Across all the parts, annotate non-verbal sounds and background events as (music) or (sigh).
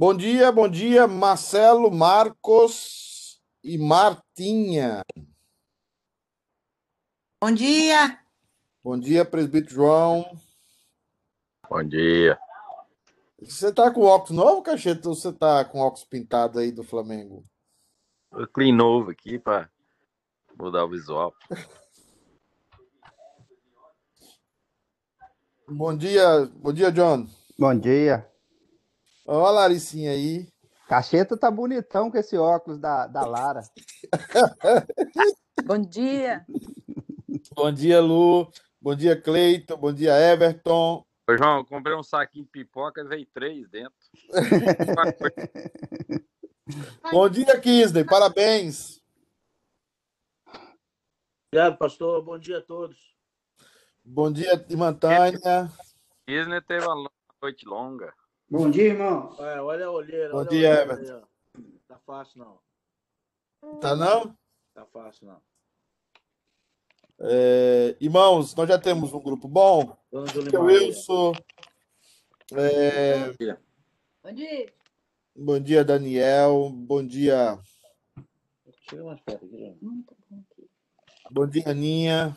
Bom dia, bom dia, Marcelo, Marcos e Martinha. Bom dia. Bom dia, presbítero João. Bom dia. Você tá com óculos novo, Cacheta, ou você tá com óculos pintado aí do Flamengo? Eu clean novo aqui para mudar o visual. Bom dia, bom dia, John. Bom dia. Olha a Laricinha aí. Cacheta tá bonitão com esse óculos da, da Lara. Bom dia. Bom dia, Lu. Bom dia, Cleiton. Bom dia, Everton. Ô, João, eu comprei um saquinho de pipoca e veio três dentro. (laughs) Bom dia, Kisney. Parabéns. Obrigado, pastor. Bom dia a todos. Bom dia, irmã Tânia. Disney teve uma noite longa. Bom dia, irmão. É, olha a olheira. Bom dia, olheira Everton. Tá fácil, não. Tá não? Tá fácil, não. É, irmãos, nós já temos um grupo bom. É Julimar. Wilson. É, Bom dia. bom dia, Daniel. Bom dia, Chega mais perto aqui, João. bom dia, Aninha.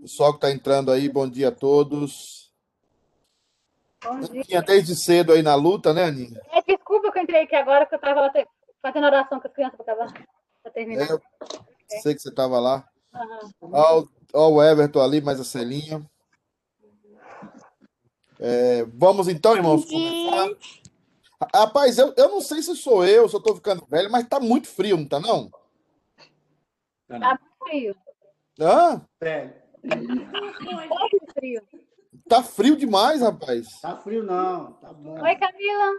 Pessoal que está entrando aí, bom dia a todos. Bom dia. Desde cedo aí na luta, né, Aninha? É, desculpa que eu entrei aqui agora, que eu estava fazendo oração com as crianças para terminar. É, eu sei que você estava lá. Ó, ó o Everton ali, mais a Celinha. É, vamos então, irmãos, começar. Rapaz, eu, eu não sei se sou eu, se eu tô ficando velho, mas tá muito frio, não tá não? Tá frio. Hã? Velho, Muito frio. Tá frio demais, rapaz. tá frio não, tá bom. Oi, Camila.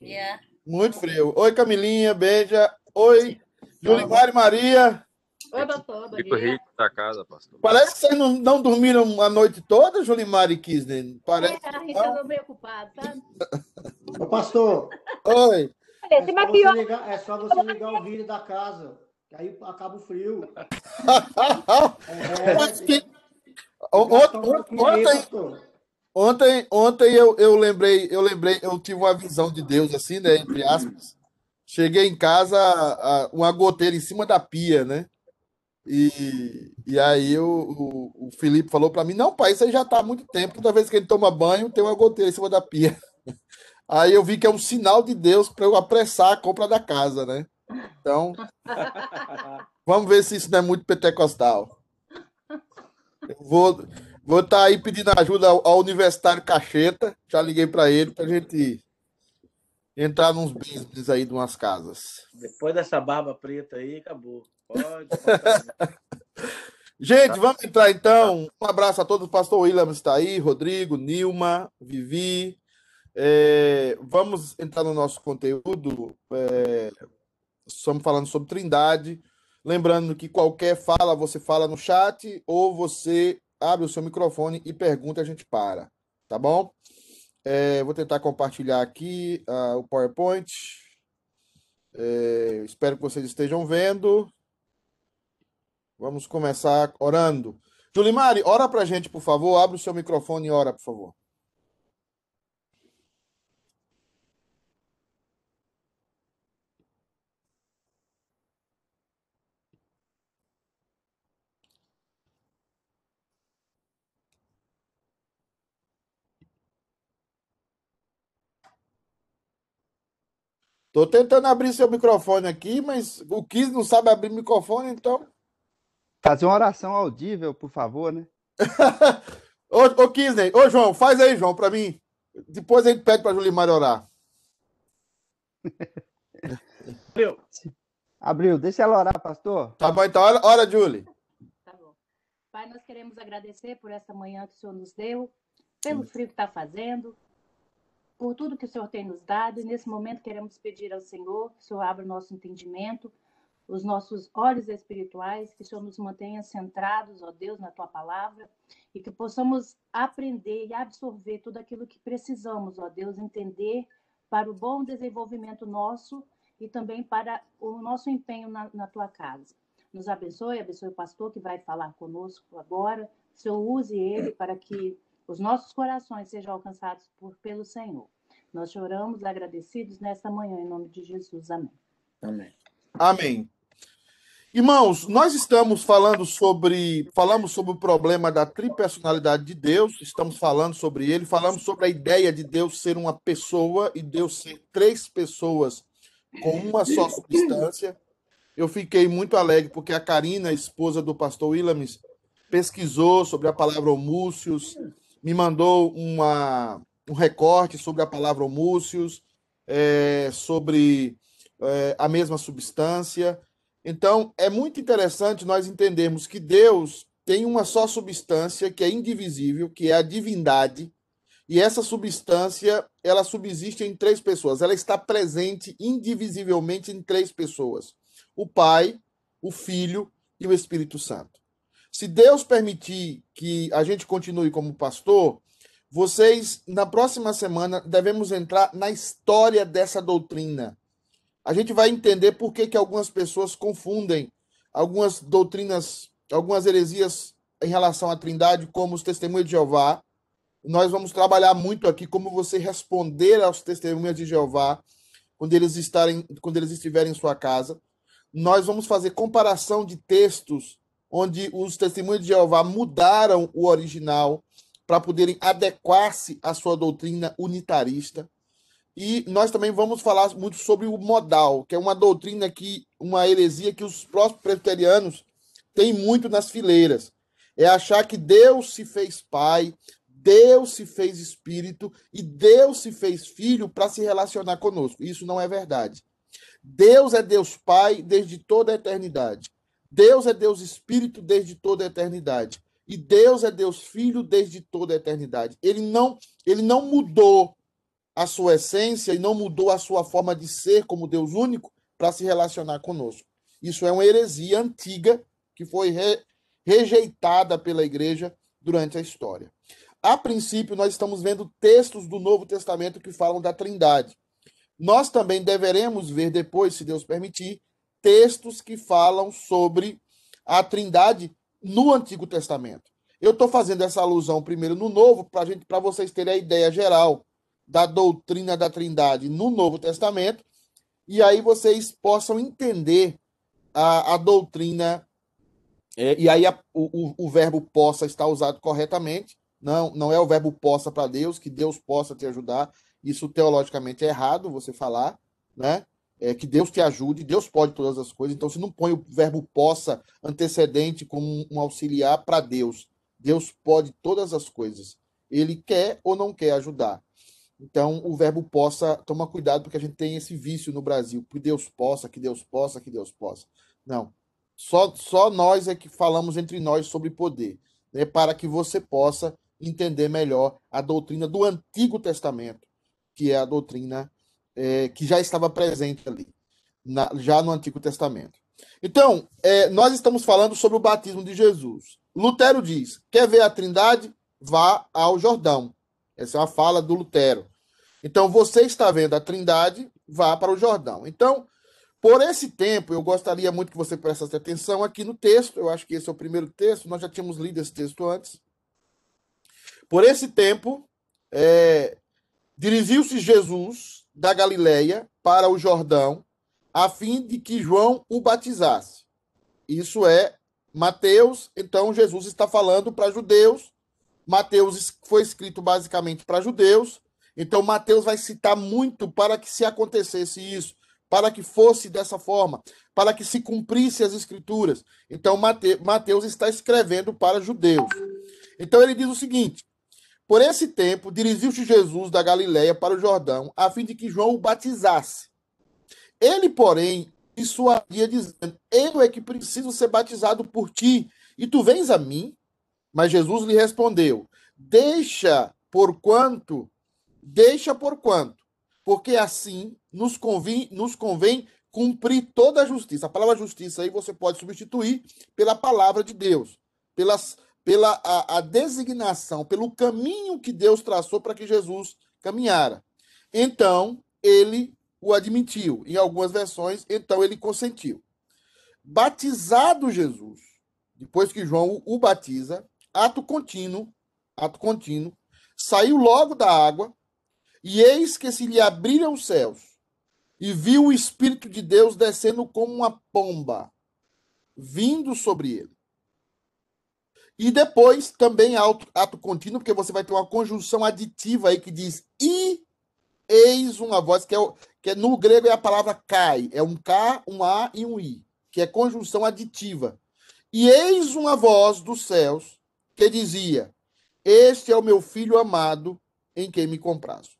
Yeah. Muito frio. Oi, Camilinha, beija. Oi, Julimar e Maria. Oi, doutor. Fico rico da casa, pastor. Parece que vocês não, não dormiram a noite toda, Julimar e Kisner. Parece. É, a gente estava meio ocupado, sabe? Ô, pastor, Oi. É só, você ligar, é só você ligar o vídeo da casa, que aí acaba o frio. (laughs) É, Mas que- gasta um Ontem, ontem, ontem, ontem eu, eu lembrei, eu lembrei, eu tive uma visão de Deus, assim, né? Entre aspas. Cheguei em casa, a- uma goteira em cima da pia, né? E, e aí o, o, o Felipe falou para mim: Não, pai, isso aí já tá há muito tempo. Toda vez que ele toma banho, tem uma goteira em cima da pia. (laughs) Aí eu vi que é um sinal de Deus para eu apressar a compra da casa, né? Então, (laughs) vamos ver se isso não é muito pentecostal. Vou vou estar aí pedindo ajuda ao, ao universitário Cacheta. Já liguei para ele para a gente entrar nos business aí de umas casas. Depois dessa barba preta aí, acabou. Pode. (laughs) Gente, vamos entrar então. Um abraço a todos. O pastor William está aí, Rodrigo, Nilma, Vivi. É, vamos entrar no nosso conteúdo. É, estamos falando sobre Trindade. Lembrando que qualquer fala, você fala no chat ou você abre o seu microfone e pergunta, a gente para. Tá bom? É, vou tentar compartilhar aqui ah, o PowerPoint. É, espero que vocês estejam vendo. Vamos começar orando. Julimari, ora pra gente, por favor. Abre o seu microfone e ora, por favor. Tô tentando abrir seu microfone aqui, mas o Kiss não sabe abrir microfone, então. Fazer uma oração audível, por favor, né? (laughs) Ô, ô Kisney, ô João, faz aí, João, pra mim. Depois a gente pede pra Julimar orar. Viu? Abriu, deixa ela orar, pastor. Tá bom, então. Ora, ora Julie. Tá bom. Pai, nós queremos agradecer por essa manhã que o Senhor nos deu, pelo frio que está fazendo, por tudo que o Senhor tem nos dado. E nesse momento queremos pedir ao Senhor que o Senhor abra o nosso entendimento, os nossos olhos espirituais, que o Senhor nos mantenha centrados, ó Deus, na tua palavra, e que possamos aprender e absorver tudo aquilo que precisamos, ó Deus, entender para o bom desenvolvimento nosso e também para o nosso empenho na, na tua casa. Nos abençoe, abençoe o pastor que vai falar conosco agora. O Senhor use ele para que os nossos corações sejam alcançados por, pelo Senhor. Nós choramos agradecidos nesta manhã, em nome de Jesus. Amém. Amém. Amém. Irmãos, nós estamos falando sobre, falamos sobre o problema da tripersonalidade de Deus, estamos falando sobre ele, falamos sobre a ideia de Deus ser uma pessoa e Deus ser três pessoas com uma só substância. Eu fiquei muito alegre porque a Karina, esposa do pastor Willamis, pesquisou sobre a palavra homúcios, me mandou uma, um recorte sobre a palavra homúcios, é, sobre é, a mesma substância. Então, é muito interessante nós entendermos que Deus tem uma só substância que é indivisível, que é a divindade, e essa substância, ela subsiste em três pessoas. Ela está presente indivisivelmente em três pessoas: o Pai, o Filho e o Espírito Santo. Se Deus permitir que a gente continue como pastor, vocês, na próxima semana, devemos entrar na história dessa doutrina a gente vai entender por que, que algumas pessoas confundem algumas doutrinas, algumas heresias em relação à Trindade, como os testemunhos de Jeová. Nós vamos trabalhar muito aqui como você responder aos testemunhos de Jeová quando eles estarem, quando eles estiverem em sua casa. Nós vamos fazer comparação de textos onde os testemunhos de Jeová mudaram o original para poderem adequar-se à sua doutrina unitarista. E nós também vamos falar muito sobre o modal, que é uma doutrina que, uma heresia que os próprios presbiterianos têm muito nas fileiras. É achar que Deus se fez pai, Deus se fez espírito e Deus se fez filho para se relacionar conosco. Isso não é verdade. Deus é Deus Pai desde toda a eternidade. Deus é Deus Espírito desde toda a eternidade. E Deus é Deus Filho desde toda a eternidade. Ele não, ele não mudou a sua essência e não mudou a sua forma de ser como Deus único para se relacionar conosco. Isso é uma heresia antiga que foi re, rejeitada pela igreja durante a história. A princípio, nós estamos vendo textos do Novo Testamento que falam da Trindade. Nós também deveremos ver depois, se Deus permitir, textos que falam sobre a Trindade no Antigo Testamento. Eu estou fazendo essa alusão primeiro no Novo para gente, para vocês terem a ideia geral da doutrina da Trindade no Novo Testamento, e aí vocês possam entender a, a doutrina, é, e aí a, o, o verbo possa estar usado corretamente, não, não é o verbo possa para Deus, que Deus possa te ajudar, isso teologicamente é errado você falar, né? É, que Deus te ajude, Deus pode todas as coisas, então você não põe o verbo possa antecedente como um auxiliar para Deus. Deus pode todas as coisas. Ele quer ou não quer ajudar. Então, o verbo possa, toma cuidado, porque a gente tem esse vício no Brasil. Que Deus possa, que Deus possa, que Deus possa. Não. Só, só nós é que falamos entre nós sobre poder, né, para que você possa entender melhor a doutrina do Antigo Testamento, que é a doutrina é, que já estava presente ali, na, já no Antigo Testamento. Então, é, nós estamos falando sobre o batismo de Jesus. Lutero diz: quer ver a Trindade? Vá ao Jordão. Essa é uma fala do Lutero. Então, você está vendo a Trindade, vá para o Jordão. Então, por esse tempo, eu gostaria muito que você prestasse atenção aqui no texto. Eu acho que esse é o primeiro texto, nós já tínhamos lido esse texto antes. Por esse tempo, é, dirigiu-se Jesus da Galileia para o Jordão, a fim de que João o batizasse. Isso é Mateus, então Jesus está falando para judeus Mateus foi escrito basicamente para judeus, então Mateus vai citar muito para que se acontecesse isso, para que fosse dessa forma, para que se cumprisse as escrituras. Então Mateus está escrevendo para judeus. Então ele diz o seguinte: Por esse tempo dirigiu-se Jesus da Galiléia para o Jordão, a fim de que João o batizasse. Ele, porém, dissuadia dizendo: Eu é que preciso ser batizado por ti, e tu vens a mim? Mas Jesus lhe respondeu: Deixa por quanto, deixa por quanto, porque assim nos convém, nos convém cumprir toda a justiça. A palavra justiça aí você pode substituir pela palavra de Deus, pelas, pela a, a designação, pelo caminho que Deus traçou para que Jesus caminhara. Então, ele o admitiu. Em algumas versões, então ele consentiu. Batizado Jesus, depois que João o batiza, ato contínuo, ato contínuo, saiu logo da água, e eis que se lhe abriram os céus, e viu o Espírito de Deus descendo como uma pomba, vindo sobre ele. E depois, também ato, ato contínuo, porque você vai ter uma conjunção aditiva aí que diz e eis uma voz, que, é, que é, no grego é a palavra cai, é um K, um A e um I, que é conjunção aditiva. E eis uma voz dos céus que dizia: Este é o meu filho amado, em quem me comprazo.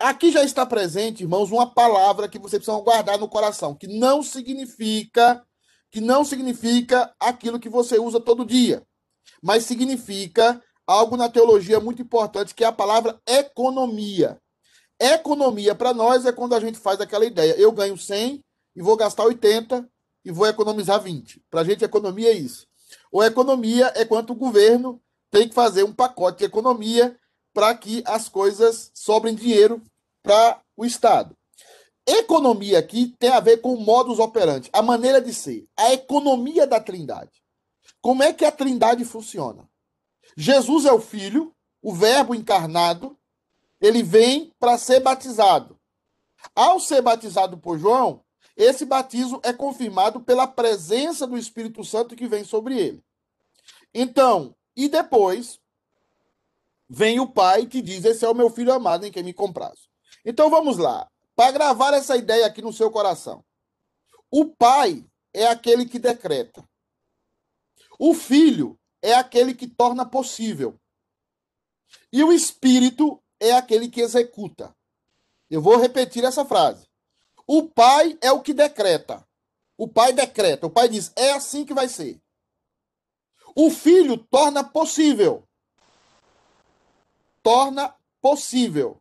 Aqui já está presente, irmãos, uma palavra que vocês precisam guardar no coração, que não significa que não significa aquilo que você usa todo dia, mas significa algo na teologia muito importante, que é a palavra economia. Economia para nós é quando a gente faz aquela ideia, eu ganho 100 e vou gastar 80 e vou economizar 20. Para a gente economia é isso. Ou economia é quanto o governo tem que fazer um pacote de economia para que as coisas sobrem dinheiro para o Estado. Economia aqui tem a ver com o modus operandi, a maneira de ser, a economia da Trindade. Como é que a Trindade funciona? Jesus é o Filho, o Verbo encarnado, ele vem para ser batizado. Ao ser batizado por João, esse batismo é confirmado pela presença do Espírito Santo que vem sobre ele. Então, e depois vem o pai que diz: Esse é o meu filho amado em quem me compraz. Então vamos lá para gravar essa ideia aqui no seu coração. O pai é aquele que decreta. O filho é aquele que torna possível. E o espírito é aquele que executa. Eu vou repetir essa frase. O pai é o que decreta. O pai decreta. O pai diz: é assim que vai ser. O filho torna possível. Torna possível.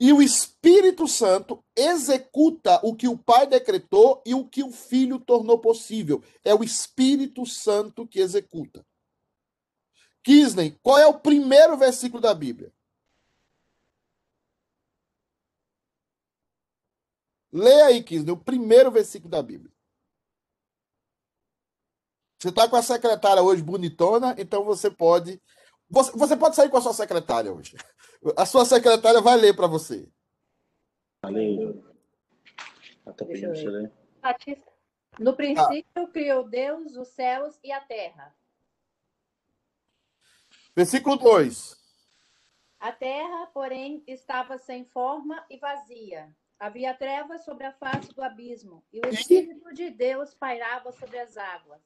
E o Espírito Santo executa o que o Pai decretou e o que o Filho tornou possível. É o Espírito Santo que executa. Kisney, qual é o primeiro versículo da Bíblia? Leia aí, Kisney, o primeiro versículo da Bíblia. Você está com a secretária hoje bonitona, então você pode. Você, você pode sair com a sua secretária hoje. A sua secretária vai ler para você. Valeu. Ela tá Deixa eu ler. Batista. No princípio criou Deus os céus e a terra. Versículo 2. A terra, porém, estava sem forma e vazia. Havia trevas sobre a face do abismo, e o Espírito de Deus pairava sobre as águas.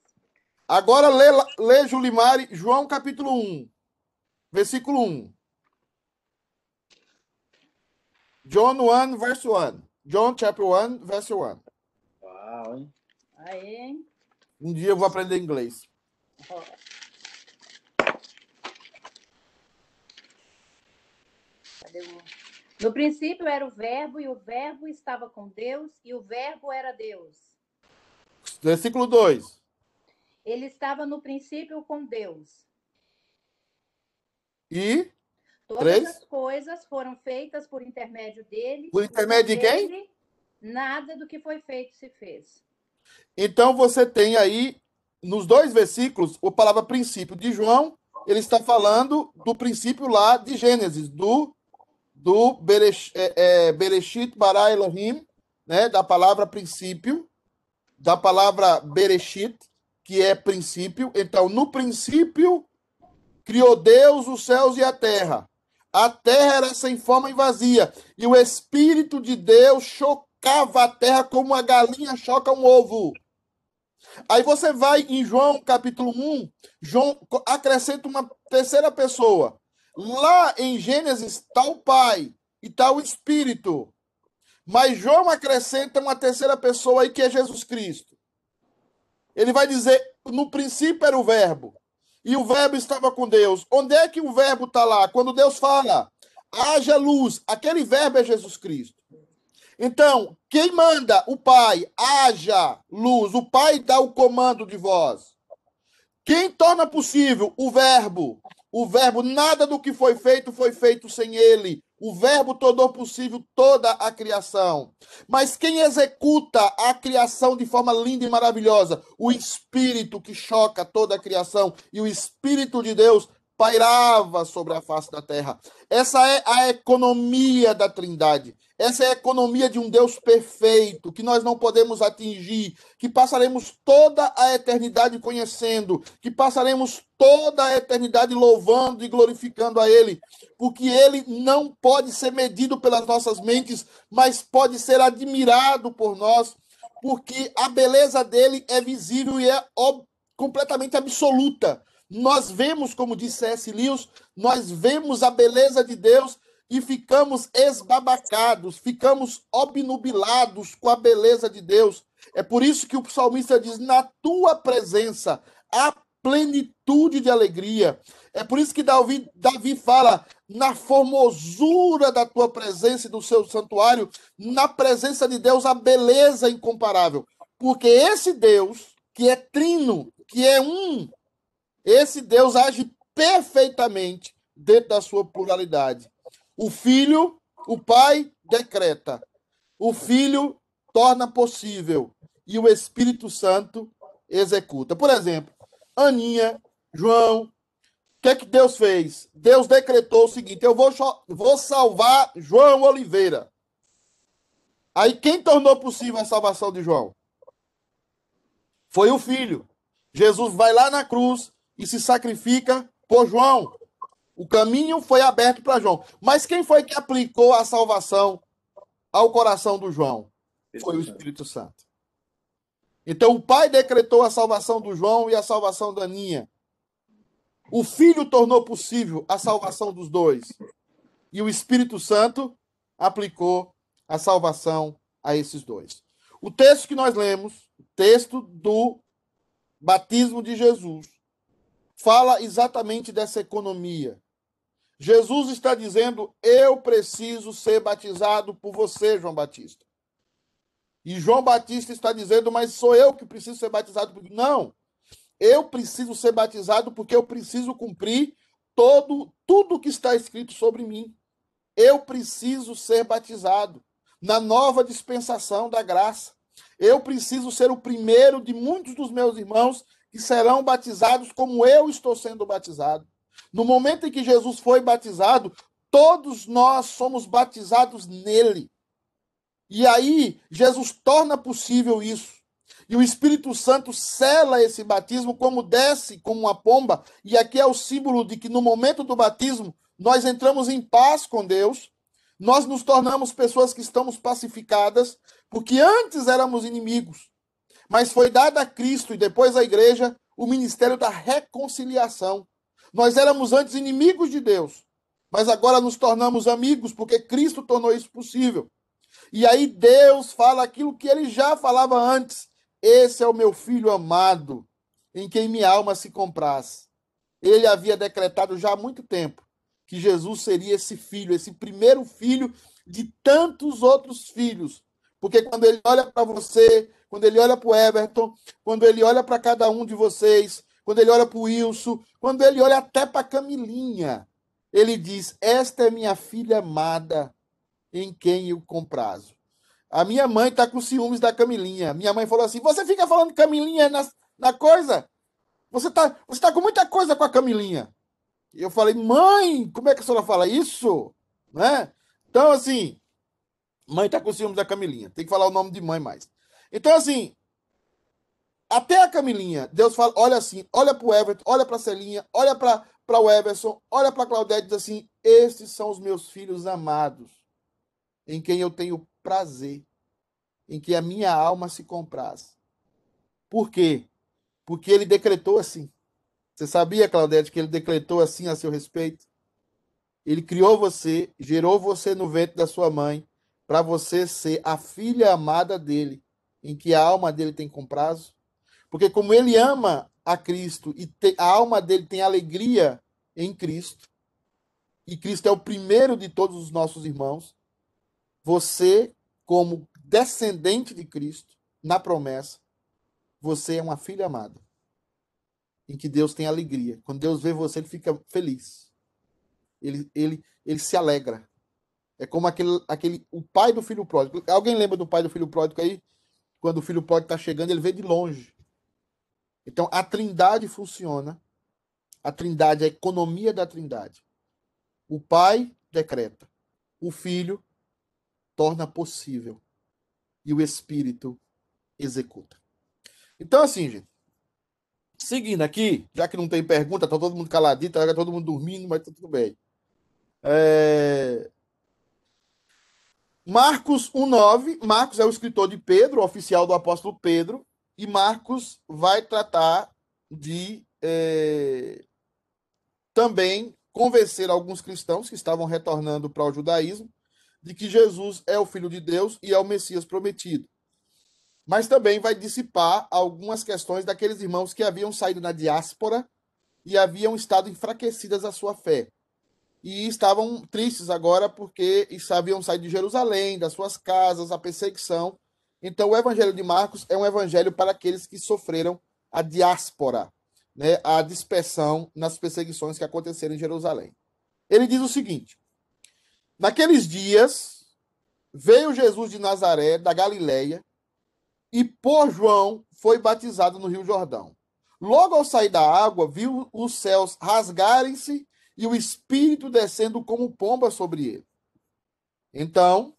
Agora lê, lê Julimari, João capítulo 1, versículo 1. John 1, verse 1. John chapter 1, verse 1. Uau, hein? Aí, Um dia eu vou aprender inglês. ó. Cadê o- No princípio era o Verbo, e o Verbo estava com Deus, e o Verbo era Deus. Versículo 2. Ele estava no princípio com Deus. E Todas Três. as coisas foram feitas por intermédio dele. Por intermédio de quem? Dele, Nada do que foi feito se fez. então você tem aí, nos dois versículos, a palavra princípio de João, ele está falando do princípio lá de Gênesis, do, do Beresh, é, é, Bereshit bara Elohim, né, da palavra princípio, da palavra Bereshit, que é princípio. Então, no princípio, criou Deus os céus e a terra. A terra era sem forma e vazia, e o Espírito de Deus chocava a terra como uma galinha choca um ovo. Aí você vai em João capítulo 1, João acrescenta uma terceira pessoa. Lá em Gênesis está o Pai e está o Espírito. Mas João acrescenta uma terceira pessoa aí que é Jesus Cristo. Ele vai dizer: no princípio era o Verbo, e o Verbo estava com Deus. Onde é que o Verbo está lá? Quando Deus fala, haja luz, aquele Verbo é Jesus Cristo. Então, quem manda? O Pai, haja luz. O Pai dá o comando de voz. Quem torna possível? O Verbo. O Verbo, nada do que foi feito foi feito sem ele. O Verbo tornou possível toda a criação. Mas quem executa a criação de forma linda e maravilhosa? O Espírito que choca toda a criação. E o Espírito de Deus pairava sobre a face da terra. Essa é a economia da Trindade. Essa é a economia de um Deus perfeito, que nós não podemos atingir, que passaremos toda a eternidade conhecendo, que passaremos toda a eternidade louvando e glorificando a Ele, porque Ele não pode ser medido pelas nossas mentes, mas pode ser admirado por nós, porque a beleza dele é visível e é completamente absoluta. Nós vemos, como disse C.S. Lewis, nós vemos a beleza de Deus e ficamos esbabacados, ficamos obnubilados com a beleza de Deus. É por isso que o salmista diz: Na tua presença há plenitude de alegria. É por isso que Davi, Davi fala: Na formosura da tua presença e do seu santuário, na presença de Deus, a beleza incomparável. Porque esse Deus, que é trino, que é um, esse Deus age perfeitamente dentro da sua pluralidade. O Filho, o Pai decreta. O Filho torna possível. E o Espírito Santo executa. Por exemplo, Aninha, João. O que é que Deus fez? Deus decretou o seguinte: eu vou, vou salvar João Oliveira. Aí quem tornou possível a salvação de João? Foi o filho. Jesus vai lá na cruz, e se sacrifica por João. O caminho foi aberto para João. Mas quem foi que aplicou a salvação ao coração do João? Foi o Espírito Santo. Então o Pai decretou a salvação do João e a salvação da Aninha. O Filho tornou possível a salvação dos dois. E o Espírito Santo aplicou a salvação a esses dois. O texto que nós lemos, o texto do batismo de Jesus, fala exatamente dessa economia. Jesus está dizendo: Eu preciso ser batizado por você, João Batista. E João Batista está dizendo: Mas sou eu que preciso ser batizado por. Não. Eu preciso ser batizado porque eu preciso cumprir todo tudo que está escrito sobre mim. Eu preciso ser batizado na nova dispensação da graça. Eu preciso ser o primeiro de muitos dos meus irmãos que serão batizados como eu estou sendo batizado. No momento em que Jesus foi batizado, todos nós somos batizados nele. E aí, Jesus torna possível isso. E o Espírito Santo sela esse batismo como desce como uma pomba. E aqui é o símbolo de que no momento do batismo, nós entramos em paz com Deus. Nós nos tornamos pessoas que estamos pacificadas, porque antes éramos inimigos. Mas foi dado a Cristo e depois à igreja o ministério da reconciliação. Nós éramos antes inimigos de Deus, mas agora nos tornamos amigos porque Cristo tornou isso possível. E aí Deus fala aquilo que ele já falava antes: Esse é o meu filho amado, em quem minha alma se compraz. Ele havia decretado já há muito tempo que Jesus seria esse filho, esse primeiro filho de tantos outros filhos. Porque quando ele olha para você, quando ele olha para o Everton, quando ele olha para cada um de vocês, quando ele olha para o Wilson, quando ele olha até para Camilinha, ele diz: Esta é minha filha amada, em quem eu comprazo. A minha mãe está com ciúmes da Camilinha. Minha mãe falou assim: Você fica falando Camilinha na, na coisa? Você está você tá com muita coisa com a Camilinha. E eu falei: Mãe, como é que a senhora fala isso? Né? Então, assim, mãe está com ciúmes da Camilinha. Tem que falar o nome de mãe mais. Então, assim, até a Camilinha, Deus fala, olha assim, olha para o Everton, olha para a Celinha, olha para o Everson, olha para a Claudete e diz assim: esses são os meus filhos amados, em quem eu tenho prazer, em que a minha alma se compraz. Por quê? Porque ele decretou assim. Você sabia, Claudete, que ele decretou assim a seu respeito? Ele criou você, gerou você no ventre da sua mãe, para você ser a filha amada dele em que a alma dele tem comprazo? Porque como ele ama a Cristo e a alma dele tem alegria em Cristo, e Cristo é o primeiro de todos os nossos irmãos, você, como descendente de Cristo, na promessa, você é uma filha amada, em que Deus tem alegria. Quando Deus vê você, ele fica feliz. Ele, ele, ele se alegra. É como aquele, aquele o pai do filho pródigo. Alguém lembra do pai do filho pródigo aí? quando o filho pródigo está chegando, ele vê de longe. Então, a trindade funciona A Trindade, a economia da Trindade. O Pai decreta, o Filho torna possível e o Espírito executa. Então, assim, gente, seguindo aqui, já que não tem pergunta, tá todo mundo caladito, tá todo mundo dormindo, mas tá tudo bem. É... Marcos 1,9. Marcos é o escritor de Pedro, o oficial do apóstolo Pedro, e Marcos vai tratar de é... também convencer alguns cristãos que estavam retornando para o judaísmo de que Jesus é o Filho de Deus e é o Messias prometido. Mas também vai dissipar algumas questões daqueles irmãos que haviam saído na diáspora e haviam estado enfraquecidas a sua fé. E estavam tristes agora porque haviam saído de Jerusalém, das suas casas, a perseguição. Então, o Evangelho de Marcos é um evangelho para aqueles que sofreram a diáspora, né, a dispersão nas perseguições que aconteceram em Jerusalém. Ele diz o seguinte: Naqueles dias, veio Jesus de Nazaré, da Galileia, e por João foi batizado no Rio Jordão. Logo ao sair da água, viu os céus rasgarem-se e o Espírito descendo como pomba sobre ele. Então,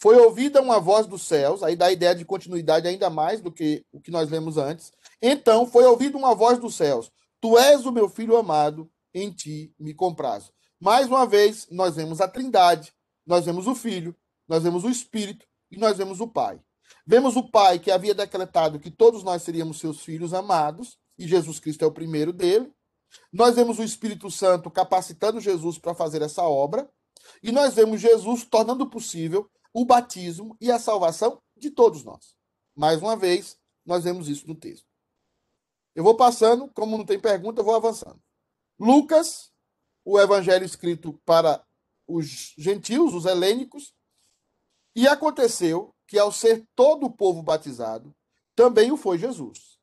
foi ouvida uma voz dos céus, aí dá a ideia de continuidade ainda mais do que o que nós lemos antes. Então, foi ouvida uma voz dos céus: Tu és o meu filho amado, em ti me comprazo. Mais uma vez, nós vemos a Trindade, nós vemos o Filho, nós vemos o Espírito e nós vemos o Pai. Vemos o Pai que havia decretado que todos nós seríamos seus filhos amados, e Jesus Cristo é o primeiro dele. Nós vemos o Espírito Santo capacitando Jesus para fazer essa obra, e nós vemos Jesus tornando possível o batismo e a salvação de todos nós. Mais uma vez, nós vemos isso no texto. Eu vou passando, como não tem pergunta, eu vou avançando. Lucas o evangelho escrito para os gentios, os helênicos, e aconteceu que, ao ser todo o povo batizado, também o foi Jesus.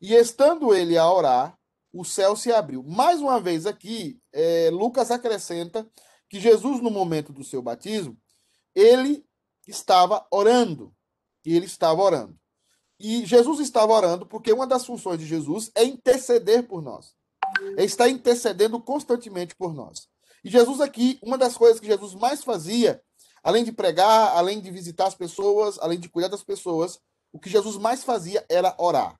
E estando ele a orar, o céu se abriu. Mais uma vez aqui, é, Lucas acrescenta que Jesus, no momento do seu batismo, ele estava orando. Ele estava orando. E Jesus estava orando porque uma das funções de Jesus é interceder por nós. Ele está intercedendo constantemente por nós. E Jesus aqui, uma das coisas que Jesus mais fazia, além de pregar, além de visitar as pessoas, além de cuidar das pessoas, o que Jesus mais fazia era orar.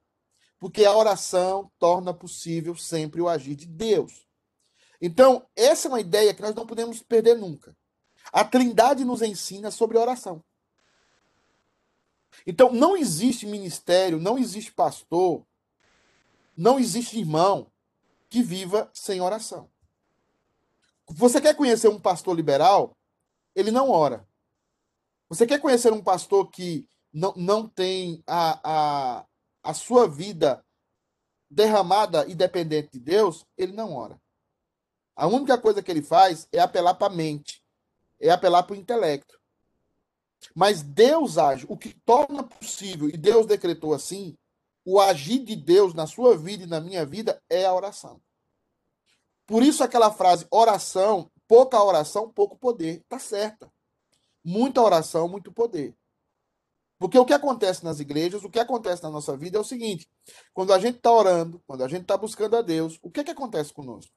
Porque a oração torna possível sempre o agir de Deus. Então, essa é uma ideia que nós não podemos perder nunca. A Trindade nos ensina sobre oração. Então, não existe ministério, não existe pastor, não existe irmão que viva sem oração. Você quer conhecer um pastor liberal? Ele não ora. Você quer conhecer um pastor que não, não tem a, a, a sua vida derramada e dependente de Deus? Ele não ora. A única coisa que ele faz é apelar para a mente, é apelar para o intelecto. Mas Deus age. O que torna possível, e Deus decretou assim, o agir de Deus na sua vida e na minha vida é a oração. Por isso aquela frase, oração, pouca oração, pouco poder. Tá certa. Muita oração, muito poder. Porque o que acontece nas igrejas, o que acontece na nossa vida é o seguinte: quando a gente está orando, quando a gente está buscando a Deus, o que, é que acontece conosco?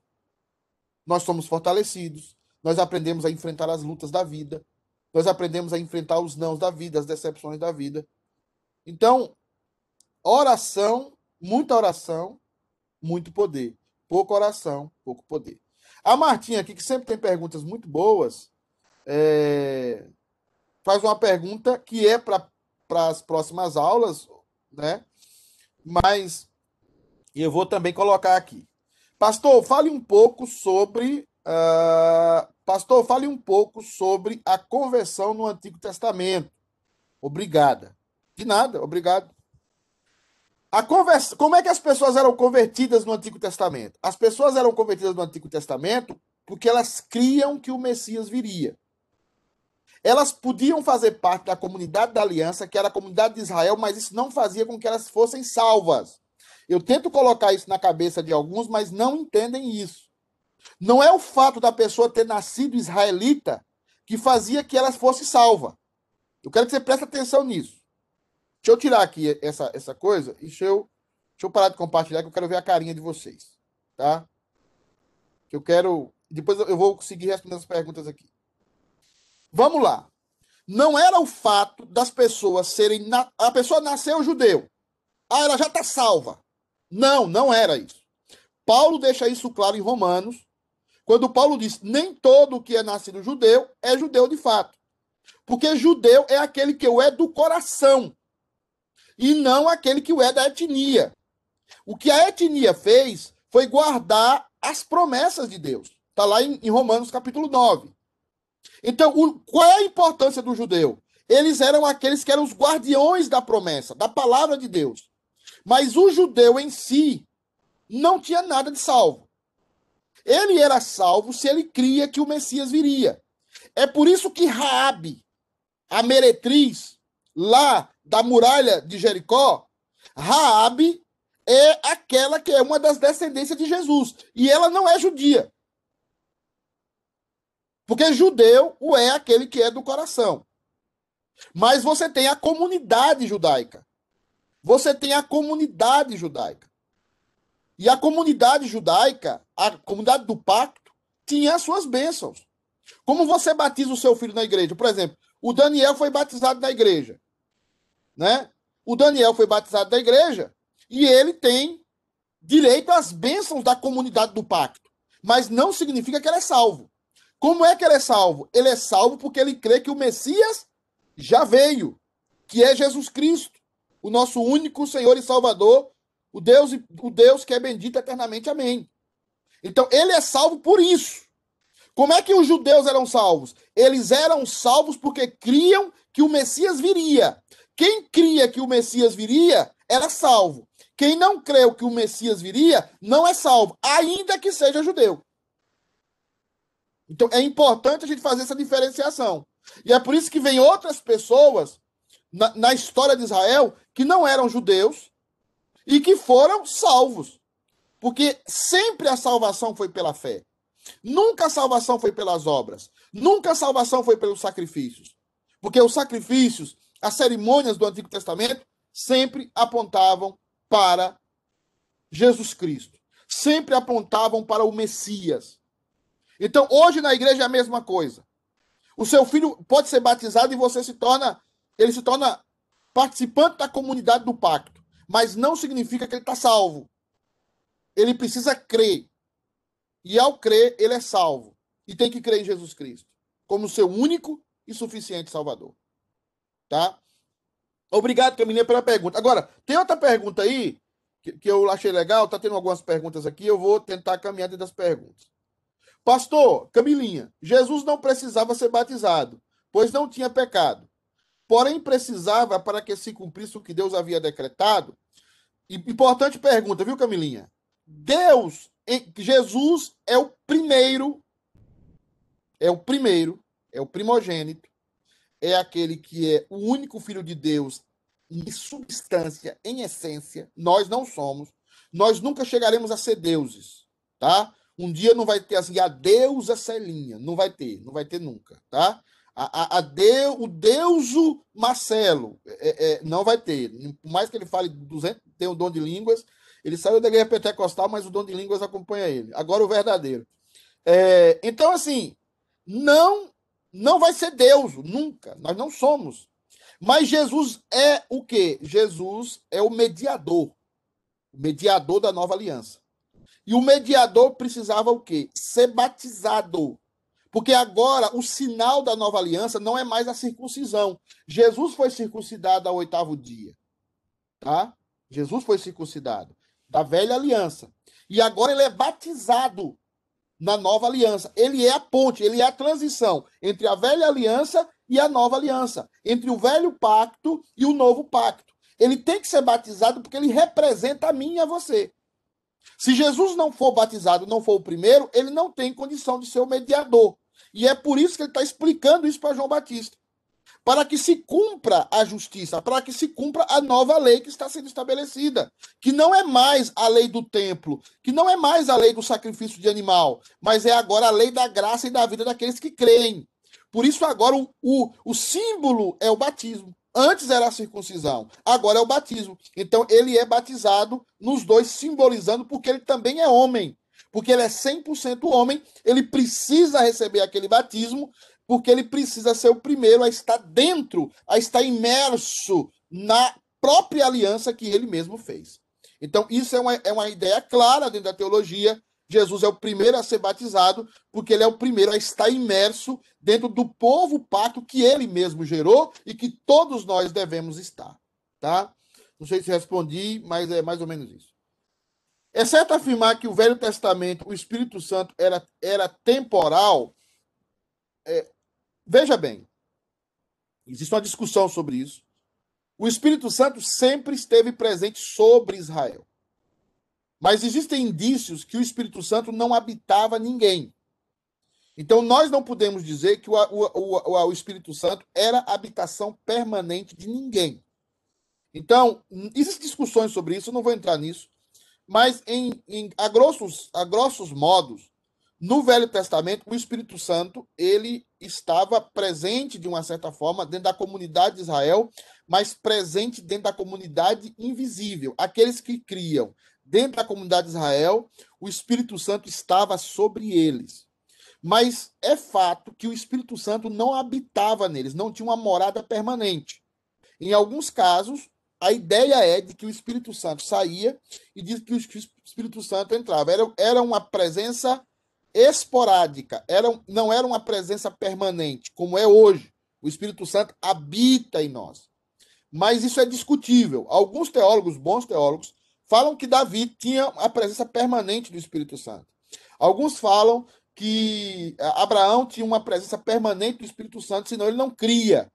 Nós somos fortalecidos, nós aprendemos a enfrentar as lutas da vida, nós aprendemos a enfrentar os nãos da vida, as decepções da vida. Então, Oração, muita oração, muito poder. Pouca oração, pouco poder. A Martinha aqui, que sempre tem perguntas muito boas, é... faz uma pergunta que é para as próximas aulas, né? Mas eu vou também colocar aqui. Pastor, fale um pouco sobre. Uh... Pastor, fale um pouco sobre a conversão no Antigo Testamento. Obrigada. De nada, obrigado. A conversa, como é que as pessoas eram convertidas no Antigo Testamento? As pessoas eram convertidas no Antigo Testamento porque elas criam que o Messias viria. Elas podiam fazer parte da comunidade da aliança, que era a comunidade de Israel, mas isso não fazia com que elas fossem salvas. Eu tento colocar isso na cabeça de alguns, mas não entendem isso. Não é o fato da pessoa ter nascido israelita que fazia que ela fosse salva. Eu quero que você preste atenção nisso. Deixa eu tirar aqui essa, essa coisa e deixa eu, deixa eu parar de compartilhar que eu quero ver a carinha de vocês. tá? Que eu quero. Depois eu vou conseguir responder as perguntas aqui. Vamos lá. Não era o fato das pessoas serem. Na... A pessoa nasceu judeu. Ah, ela já está salva. Não, não era isso. Paulo deixa isso claro em Romanos, quando Paulo diz: nem todo que é nascido judeu é judeu de fato. Porque judeu é aquele que o é do coração e não aquele que o é da etnia. O que a etnia fez foi guardar as promessas de Deus. Está lá em, em, Romanos capítulo 9. Então, o, qual é a importância do judeu? Eles eram aqueles que eram os guardiões da promessa, da palavra de Deus. Mas o judeu em si não tinha nada de salvo. Ele era salvo se ele cria que o Messias viria. É por isso que Raabe, a meretriz lá da muralha de Jericó, Raabe é aquela que é uma das descendências de Jesus. E ela não é judia. Porque judeu o é aquele que é do coração. Mas você tem a comunidade judaica. Você tem a comunidade judaica. E a comunidade judaica, a comunidade do pacto, tinha as suas bênçãos. Como você batiza o seu filho na igreja? Por exemplo, o Daniel foi batizado na igreja. Né? O Daniel foi batizado na igreja e ele tem direito às bênçãos da comunidade do pacto. Mas não significa que ele é salvo. Como é que ele é salvo? Ele é salvo porque ele crê que o Messias já veio, que é Jesus Cristo, o nosso único Senhor e Salvador, o Deus, o Deus que é bendito eternamente. Amém. Então, ele é salvo por isso. Como é que os judeus eram salvos? Eles eram salvos porque criam que o Messias viria. Quem cria que o Messias viria era salvo. Quem não creu que o Messias viria não é salvo, ainda que seja judeu. Então é importante a gente fazer essa diferenciação. E é por isso que vem outras pessoas na, na história de Israel que não eram judeus e que foram salvos. Porque sempre a salvação foi pela fé. Nunca a salvação foi pelas obras. Nunca a salvação foi pelos sacrifícios. Porque os sacrifícios, as cerimônias do Antigo Testamento sempre apontavam para Jesus Cristo. Sempre apontavam para o Messias. Então, hoje na igreja é a mesma coisa. O seu filho pode ser batizado e você se torna, ele se torna participante da comunidade do pacto, mas não significa que ele está salvo. Ele precisa crer. E ao crer, ele é salvo. E tem que crer em Jesus Cristo como seu único e suficiente Salvador. Tá? Obrigado, Camilinha, pela pergunta. Agora, tem outra pergunta aí que, que eu achei legal. Tá tendo algumas perguntas aqui. Eu vou tentar caminhar dentro das perguntas. Pastor, Camilinha, Jesus não precisava ser batizado, pois não tinha pecado. Porém, precisava para que se cumprisse o que Deus havia decretado. Importante pergunta, viu, Camilinha? Deus, Jesus é o primeiro, é o primeiro, é o primogênito é aquele que é o único filho de Deus em substância, em essência. Nós não somos. Nós nunca chegaremos a ser deuses, tá? Um dia não vai ter assim, a deusa Celinha. Não vai ter, não vai ter nunca, tá? A, a, a Deu, o deuso Marcelo é, é, não vai ter. Por mais que ele fale 200, tem o dom de línguas, ele saiu da guerra pentecostal, mas o dom de línguas acompanha ele. Agora o verdadeiro. É, então, assim, não não vai ser Deus, nunca. Nós não somos. Mas Jesus é o quê? Jesus é o mediador. O mediador da nova aliança. E o mediador precisava o quê? Ser batizado. Porque agora o sinal da nova aliança não é mais a circuncisão. Jesus foi circuncidado ao oitavo dia. Tá? Jesus foi circuncidado da velha aliança. E agora ele é batizado na nova aliança. Ele é a ponte, ele é a transição entre a velha aliança e a nova aliança, entre o velho pacto e o novo pacto. Ele tem que ser batizado porque ele representa a mim e a você. Se Jesus não for batizado, não for o primeiro, ele não tem condição de ser o mediador. E é por isso que ele está explicando isso para João Batista para que se cumpra a justiça, para que se cumpra a nova lei que está sendo estabelecida, que não é mais a lei do templo, que não é mais a lei do sacrifício de animal, mas é agora a lei da graça e da vida daqueles que creem. Por isso, agora o, o, o símbolo é o batismo. Antes era a circuncisão, agora é o batismo. Então, ele é batizado nos dois, simbolizando, porque ele também é homem. porque ele é 100% homem, ele precisa receber aquele batismo, porque ele precisa ser o primeiro a estar dentro, a estar imerso na própria aliança que ele mesmo fez. Então, isso é uma, é uma ideia clara dentro da teologia. Jesus é o primeiro a ser batizado, porque ele é o primeiro a estar imerso dentro do povo pacto que ele mesmo gerou e que todos nós devemos estar. Tá? Não sei se respondi, mas é mais ou menos isso. É certo afirmar que o Velho Testamento, o Espírito Santo, era, era temporal? É, veja bem, existe uma discussão sobre isso. O Espírito Santo sempre esteve presente sobre Israel. Mas existem indícios que o Espírito Santo não habitava ninguém. Então, nós não podemos dizer que o, o, o, o Espírito Santo era habitação permanente de ninguém. Então, existem discussões sobre isso, eu não vou entrar nisso. Mas, em, em, a, grossos, a grossos modos, no Velho Testamento, o Espírito Santo ele estava presente de uma certa forma dentro da comunidade de Israel, mas presente dentro da comunidade invisível, aqueles que criam dentro da comunidade de Israel, o Espírito Santo estava sobre eles. Mas é fato que o Espírito Santo não habitava neles, não tinha uma morada permanente. Em alguns casos, a ideia é de que o Espírito Santo saía e diz que o Espírito Santo entrava. Era, era uma presença esporádica, era, não era uma presença permanente, como é hoje. O Espírito Santo habita em nós. Mas isso é discutível. Alguns teólogos, bons teólogos, falam que Davi tinha a presença permanente do Espírito Santo. Alguns falam que Abraão tinha uma presença permanente do Espírito Santo, senão ele não cria.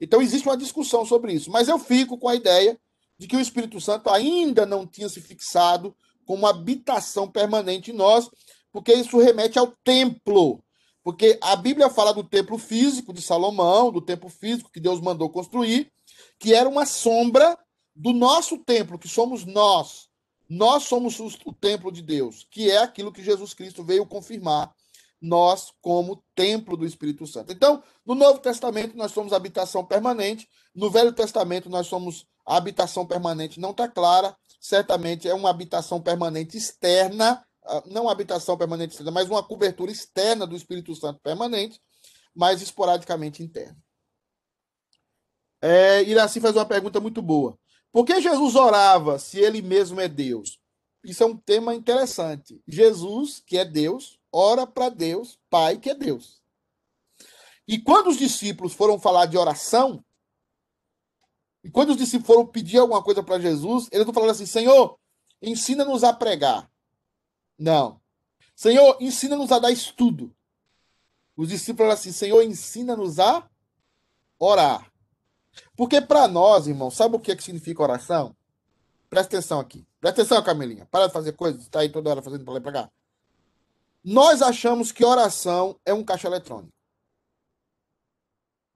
Então existe uma discussão sobre isso. Mas eu fico com a ideia de que o Espírito Santo ainda não tinha se fixado como habitação permanente em nós, porque isso remete ao templo. Porque a Bíblia fala do templo físico de Salomão, do templo físico que Deus mandou construir, que era uma sombra do nosso templo, que somos nós. Nós somos o templo de Deus, que é aquilo que Jesus Cristo veio confirmar, nós como templo do Espírito Santo. Então, no Novo Testamento nós somos habitação permanente, no Velho Testamento nós somos a habitação permanente não está clara, certamente é uma habitação permanente externa, ah, não uma habitação permanente externa, mas uma cobertura externa do Espírito Santo permanente, mas esporadicamente interna. É, Iraci faz uma pergunta muito boa. Por que Jesus orava se ele mesmo é Deus? Isso é um tema interessante. Jesus, que é Deus, ora para Deus, Pai, que é Deus. E quando os discípulos foram falar de oração, e quando os discípulos foram pedir alguma coisa para Jesus, eles não falaram assim: Senhor, ensina-nos a pregar. Não. Senhor, ensina-nos a dar estudo. Os discípulos falaram assim: Senhor, ensina-nos a orar. Porque para nós, irmão, sabe o que, é que significa oração? Presta atenção aqui. Presta atenção, Camilinha. Para de fazer coisas, está aí toda hora fazendo para lá e para cá. Nós achamos que oração é um caixa eletrônico.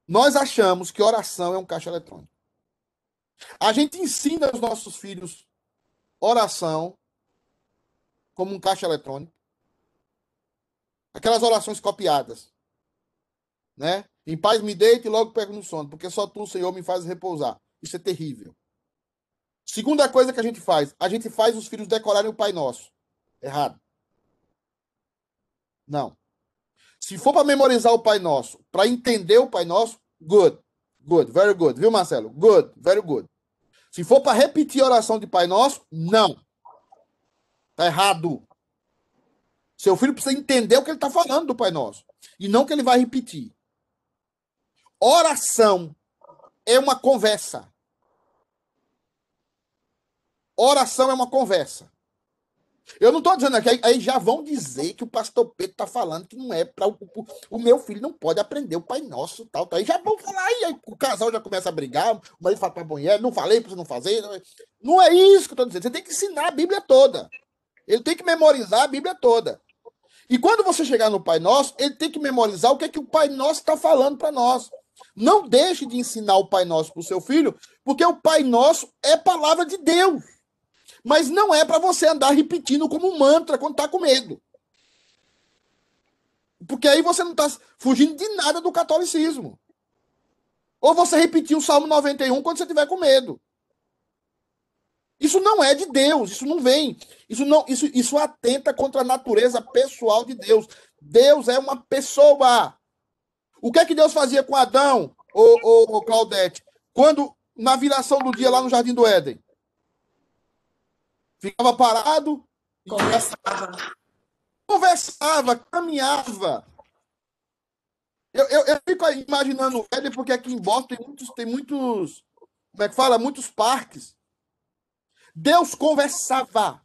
Nós achamos que oração é um caixa eletrônico. A gente ensina aos nossos filhos oração como um caixa eletrônico. Aquelas orações copiadas. Né? Em paz me deito e logo pego no sono, porque só tu, Senhor, me faz repousar. Isso é terrível. Segunda coisa que a gente faz, a gente faz os filhos decorarem o Pai Nosso. Errado. Não. Se for para memorizar o Pai Nosso, para entender o Pai Nosso, good. Good, very good. Viu, Marcelo? Good, very good. Se for para repetir a oração de Pai Nosso, não. Tá errado. Seu filho precisa entender o que ele está falando do Pai Nosso. E não que ele vai repetir. Oração é uma conversa. Oração é uma conversa. Eu não estou dizendo aqui, aí já vão dizer que o pastor Pedro está falando que não é para o, o, meu filho não pode aprender o Pai Nosso, tal, tal. Aí já vão falar, aí, aí o casal já começa a brigar, o marido fala para a mulher, não falei para você não fazer. Não é, não é isso que eu estou dizendo. Você tem que ensinar a Bíblia toda. Ele tem que memorizar a Bíblia toda. E quando você chegar no Pai Nosso, ele tem que memorizar o que é que o Pai Nosso está falando para nós. Não deixe de ensinar o Pai Nosso para o seu filho, porque o Pai Nosso é palavra de Deus. Mas não é para você andar repetindo como um mantra quando está com medo. Porque aí você não está fugindo de nada do catolicismo. Ou você repetir o Salmo 91 quando você estiver com medo. Isso não é de Deus, isso não vem. Isso não, isso, isso atenta contra a natureza pessoal de Deus. Deus é uma pessoa. O que é que Deus fazia com Adão, ô, ô, ô Claudete? Quando, na viração do dia lá no Jardim do Éden? Ficava parado Conversava. conversava, caminhava. Eu, eu, eu fico imaginando o Éden, porque aqui em Boston tem muitos, tem muitos, como é que fala? Muitos parques. Deus conversava.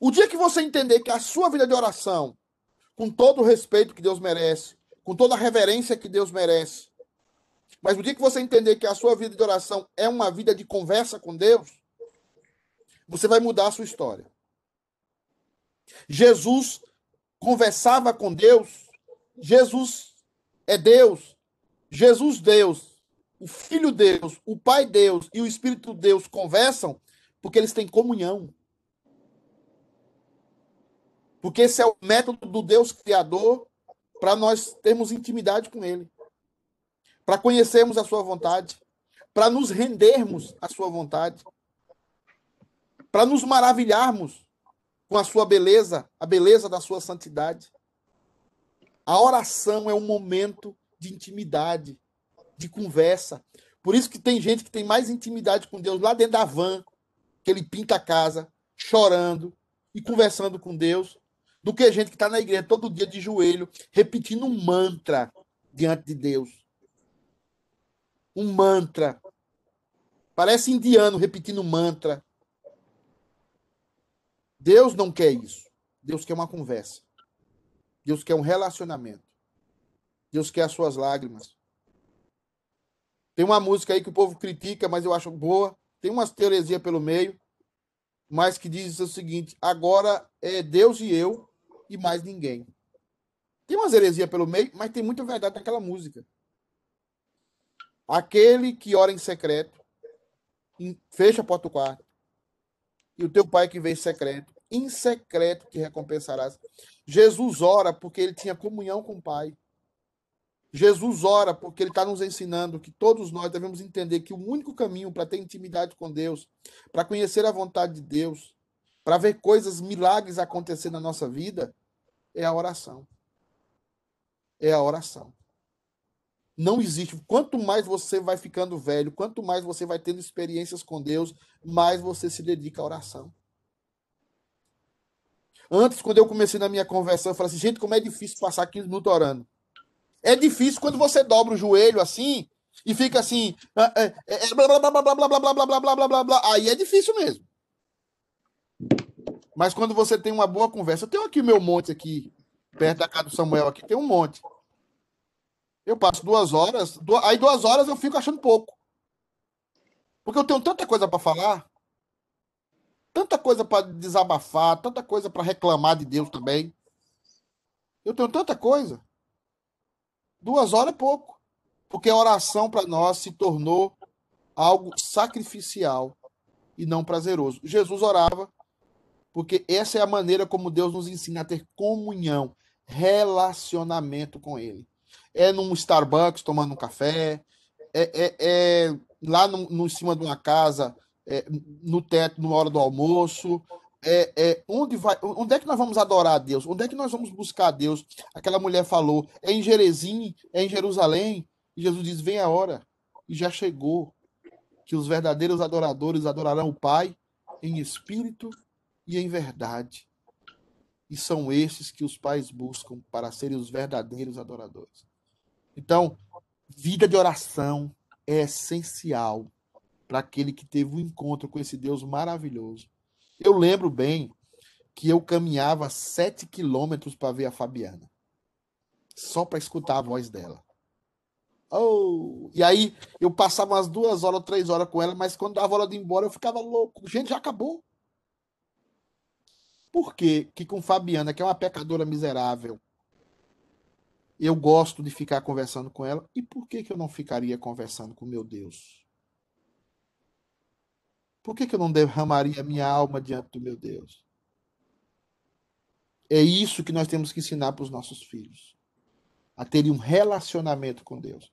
O dia que você entender que a sua vida de oração, com todo o respeito que Deus merece, com toda a reverência que Deus merece, mas o dia que você entender que a sua vida de oração é uma vida de conversa com Deus, você vai mudar a sua história. Jesus conversava com Deus. Jesus é Deus. Jesus Deus. O Filho Deus, o Pai Deus e o Espírito Deus conversam porque eles têm comunhão. Porque esse é o método do Deus Criador para nós termos intimidade com Ele, para conhecermos a Sua vontade, para nos rendermos à Sua vontade, para nos maravilharmos com a Sua beleza, a beleza da Sua santidade. A oração é um momento de intimidade, de conversa. Por isso que tem gente que tem mais intimidade com Deus lá dentro da van, que ele pinta a casa, chorando e conversando com Deus, do que gente que está na igreja todo dia de joelho, repetindo um mantra diante de Deus. Um mantra. Parece indiano repetindo mantra. Deus não quer isso. Deus quer uma conversa. Deus quer um relacionamento. Deus quer as suas lágrimas. Tem uma música aí que o povo critica, mas eu acho boa. Tem umas teoresia pelo meio, mas que diz o seguinte: agora é Deus e eu e mais ninguém. Tem umas heresias pelo meio, mas tem muita verdade naquela música. Aquele que ora em secreto, fecha a porta do quarto. E o teu pai que vem em secreto, em secreto te recompensarás. Jesus ora porque ele tinha comunhão com o Pai. Jesus ora porque ele está nos ensinando que todos nós devemos entender que o único caminho para ter intimidade com Deus, para conhecer a vontade de Deus, para ver coisas, milagres acontecer na nossa vida, é a oração. É a oração. Não existe. Quanto mais você vai ficando velho, quanto mais você vai tendo experiências com Deus, mais você se dedica à oração. Antes, quando eu comecei na minha conversão, eu falei assim, gente, como é difícil passar 15 minutos orando. É difícil quando você dobra o joelho assim e fica assim, blá blá blá blá blá blá blá blá blá blá blá blá. Aí é difícil mesmo. Mas quando você tem uma boa conversa, eu tenho aqui meu monte aqui, perto da casa do Samuel aqui, tem um monte. Eu passo duas horas, aí duas horas eu fico achando pouco. Porque eu tenho tanta coisa para falar, tanta coisa para desabafar, tanta coisa para reclamar de Deus também. Eu tenho tanta coisa. Duas horas é pouco. Porque a oração para nós se tornou algo sacrificial e não prazeroso. Jesus orava porque essa é a maneira como Deus nos ensina a ter comunhão, relacionamento com Ele. É num Starbucks tomando um café, é, é, é lá no, no, em cima de uma casa, é, no teto, na hora do almoço, é, é, onde, vai, onde é que nós vamos adorar a Deus? Onde é que nós vamos buscar a Deus? Aquela mulher falou, é em Jerezim, é em Jerusalém. E Jesus diz: vem a hora. E já chegou. Que os verdadeiros adoradores adorarão o Pai em espírito e em verdade. E são esses que os pais buscam para serem os verdadeiros adoradores. Então, vida de oração é essencial para aquele que teve um encontro com esse Deus maravilhoso eu lembro bem que eu caminhava sete quilômetros para ver a Fabiana. Só para escutar a voz dela. Oh, e aí eu passava umas duas horas, três horas com ela, mas quando dava hora de ir embora eu ficava louco. Gente, já acabou. Por que que com Fabiana, que é uma pecadora miserável, eu gosto de ficar conversando com ela? E por que que eu não ficaria conversando com meu Deus? Por que, que eu não derramaria minha alma diante do meu Deus? É isso que nós temos que ensinar para os nossos filhos. A terem um relacionamento com Deus.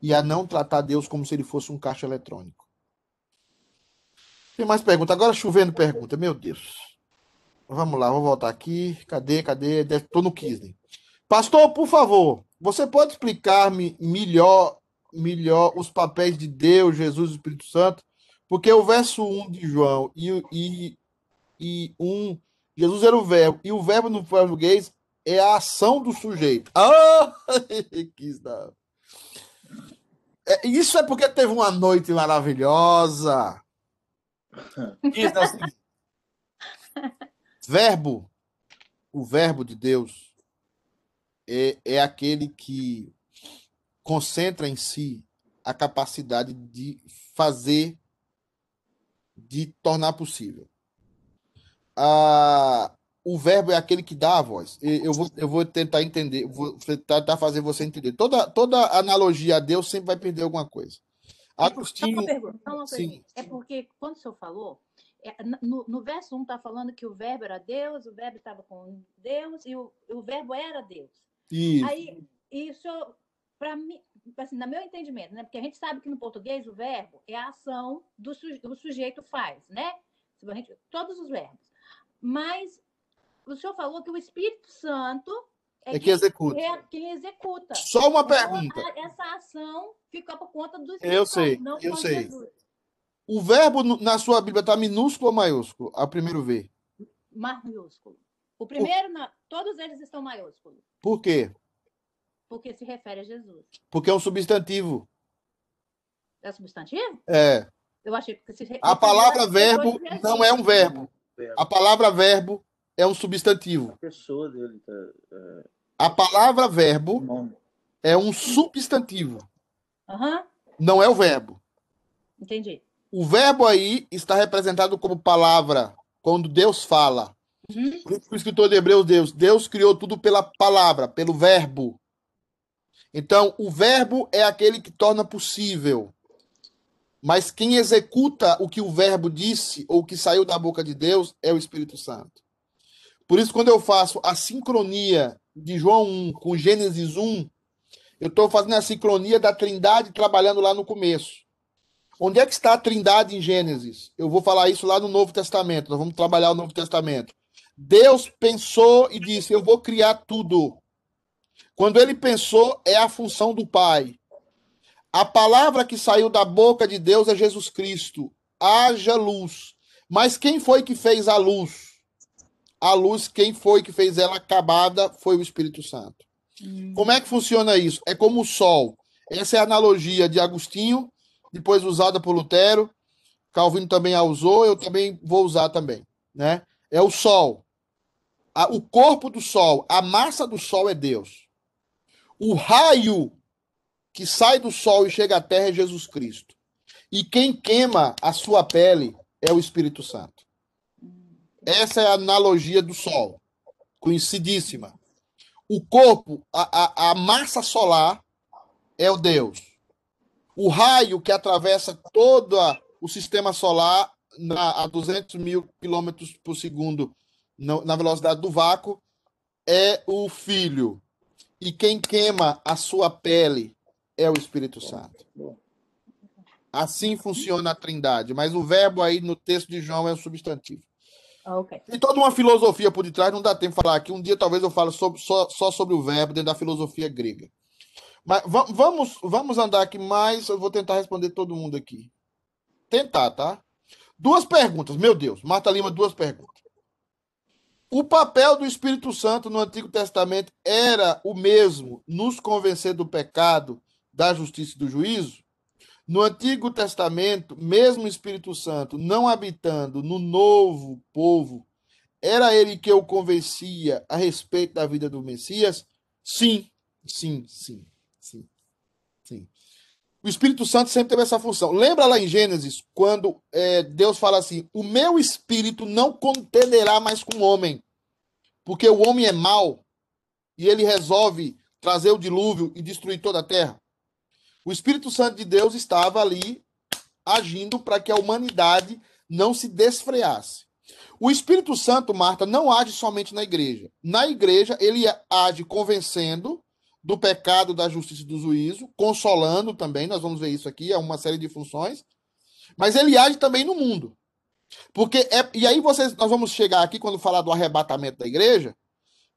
E a não tratar Deus como se ele fosse um caixa eletrônico. Tem mais pergunta. Agora chovendo pergunta, meu Deus. Vamos lá, vou voltar aqui. Cadê, cadê? Estou no Kisney. Pastor, por favor, você pode explicar-me melhor, melhor os papéis de Deus, Jesus e Espírito Santo? Porque o verso 1 de João e, e, e 1, Jesus era o verbo, e o verbo no português é a ação do sujeito. Ah, (laughs) quis dar. É, isso é porque teve uma noite maravilhosa. (laughs) Quis dar assim. Verbo, o verbo de Deus é, é aquele que concentra em si a capacidade de fazer, de tornar possível. Ah, o verbo é aquele que dá a voz. Eu vou, eu vou tentar entender, vou tentar fazer você entender. Toda, toda analogia a Deus sempre vai perder alguma coisa. Agostinho. Só uma pergunta, só uma pergunta. É porque quando o senhor falou, no, no, verso 1 está falando que o verbo era Deus, o verbo estava com Deus e o, o verbo era Deus. Isso. Aí, isso, para mim, assim, no meu entendimento, né? Porque a gente sabe que no português o verbo é a ação do suje, o sujeito faz, né? Gente, todos os verbos. Mas o senhor falou que o Espírito Santo é, é que executa. É quem executa. Só uma então, pergunta. Essa ação fica por conta do Espírito Eu sei, Santo, eu sei. Jesus. O verbo na sua Bíblia está minúsculo ou maiúsculo? A primeiro V. Maiúsculo. O primeiro, Por... todos eles estão maiúsculos. Por quê? Porque se refere a Jesus. Porque é um substantivo. É substantivo? É. Eu achei que se A palavra verbo não é um verbo. A palavra verbo é um substantivo. A pessoa dele tá, é... A palavra verbo é um substantivo. Uhum. Não é o verbo. Entendi. O verbo aí está representado como palavra, quando Deus fala. Uhum. O escritor de Hebreus, Deus, Deus criou tudo pela palavra, pelo verbo. Então, o verbo é aquele que torna possível. Mas quem executa o que o verbo disse ou que saiu da boca de Deus é o Espírito Santo. Por isso, quando eu faço a sincronia de João 1 com Gênesis 1, eu estou fazendo a sincronia da Trindade trabalhando lá no começo. Onde é que está a Trindade em Gênesis? Eu vou falar isso lá no Novo Testamento. Nós vamos trabalhar o Novo Testamento. Deus pensou e disse: Eu vou criar tudo. Quando ele pensou, é a função do Pai. A palavra que saiu da boca de Deus é Jesus Cristo. Haja luz. Mas quem foi que fez a luz? A luz, quem foi que fez ela acabada foi o Espírito Santo. Hum. Como é que funciona isso? É como o sol. Essa é a analogia de Agostinho depois usada por Lutero, Calvino também a usou, eu também vou usar também, né? É o sol. o corpo do sol, a massa do sol é Deus. O raio que sai do sol e chega à terra é Jesus Cristo. E quem queima a sua pele é o Espírito Santo. Essa é a analogia do sol, conhecidíssima. O corpo, a, a, a massa solar é o Deus o raio que atravessa todo o sistema solar na, a 200 mil quilômetros por segundo na, na velocidade do vácuo é o Filho. E quem queima a sua pele é o Espírito Santo. Assim funciona a trindade. Mas o verbo aí no texto de João é um substantivo. Okay. Tem toda uma filosofia por detrás, não dá tempo de falar aqui. Um dia talvez eu fale sobre, só, só sobre o verbo dentro da filosofia grega. Mas vamos, vamos andar aqui mais. Eu vou tentar responder todo mundo aqui. Tentar, tá? Duas perguntas, meu Deus. Marta Lima, duas perguntas. O papel do Espírito Santo no Antigo Testamento era o mesmo, nos convencer do pecado, da justiça e do juízo? No Antigo Testamento, mesmo o Espírito Santo não habitando no novo povo, era ele que eu convencia a respeito da vida do Messias? Sim, sim. Sim. O Espírito Santo sempre teve essa função. Lembra lá em Gênesis, quando é, Deus fala assim: O meu espírito não contenderá mais com o homem, porque o homem é mau e ele resolve trazer o dilúvio e destruir toda a terra. O Espírito Santo de Deus estava ali agindo para que a humanidade não se desfreasse. O Espírito Santo, Marta, não age somente na igreja. Na igreja, ele age convencendo, do pecado, da justiça e do juízo, consolando também, nós vamos ver isso aqui, é uma série de funções, mas ele age também no mundo. Porque é, e aí vocês, nós vamos chegar aqui quando falar do arrebatamento da igreja,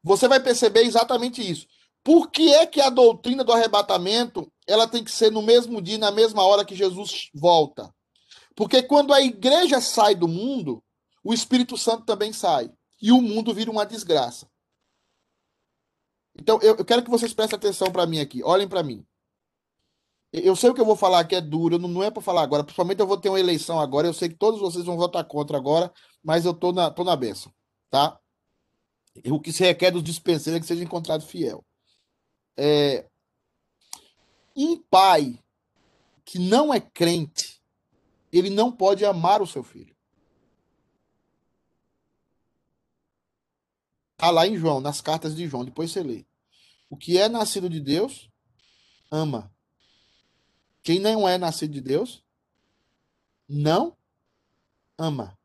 você vai perceber exatamente isso. Por que é que a doutrina do arrebatamento ela tem que ser no mesmo dia, na mesma hora que Jesus volta? Porque quando a igreja sai do mundo, o Espírito Santo também sai. E o mundo vira uma desgraça. Então, eu, eu quero que vocês prestem atenção para mim aqui. Olhem para mim. Eu sei o que eu vou falar aqui é duro, não, não é para falar agora. Principalmente eu vou ter uma eleição agora. Eu sei que todos vocês vão votar contra agora, mas eu tô na, tô na benção, tá? O que se requer dos dispenseiros é que seja encontrado fiel. É, um pai que não é crente, ele não pode amar o seu filho. Está lá em João, nas cartas de João, depois você lê. O que é nascido de Deus, ama. Quem não é nascido de Deus, não ama.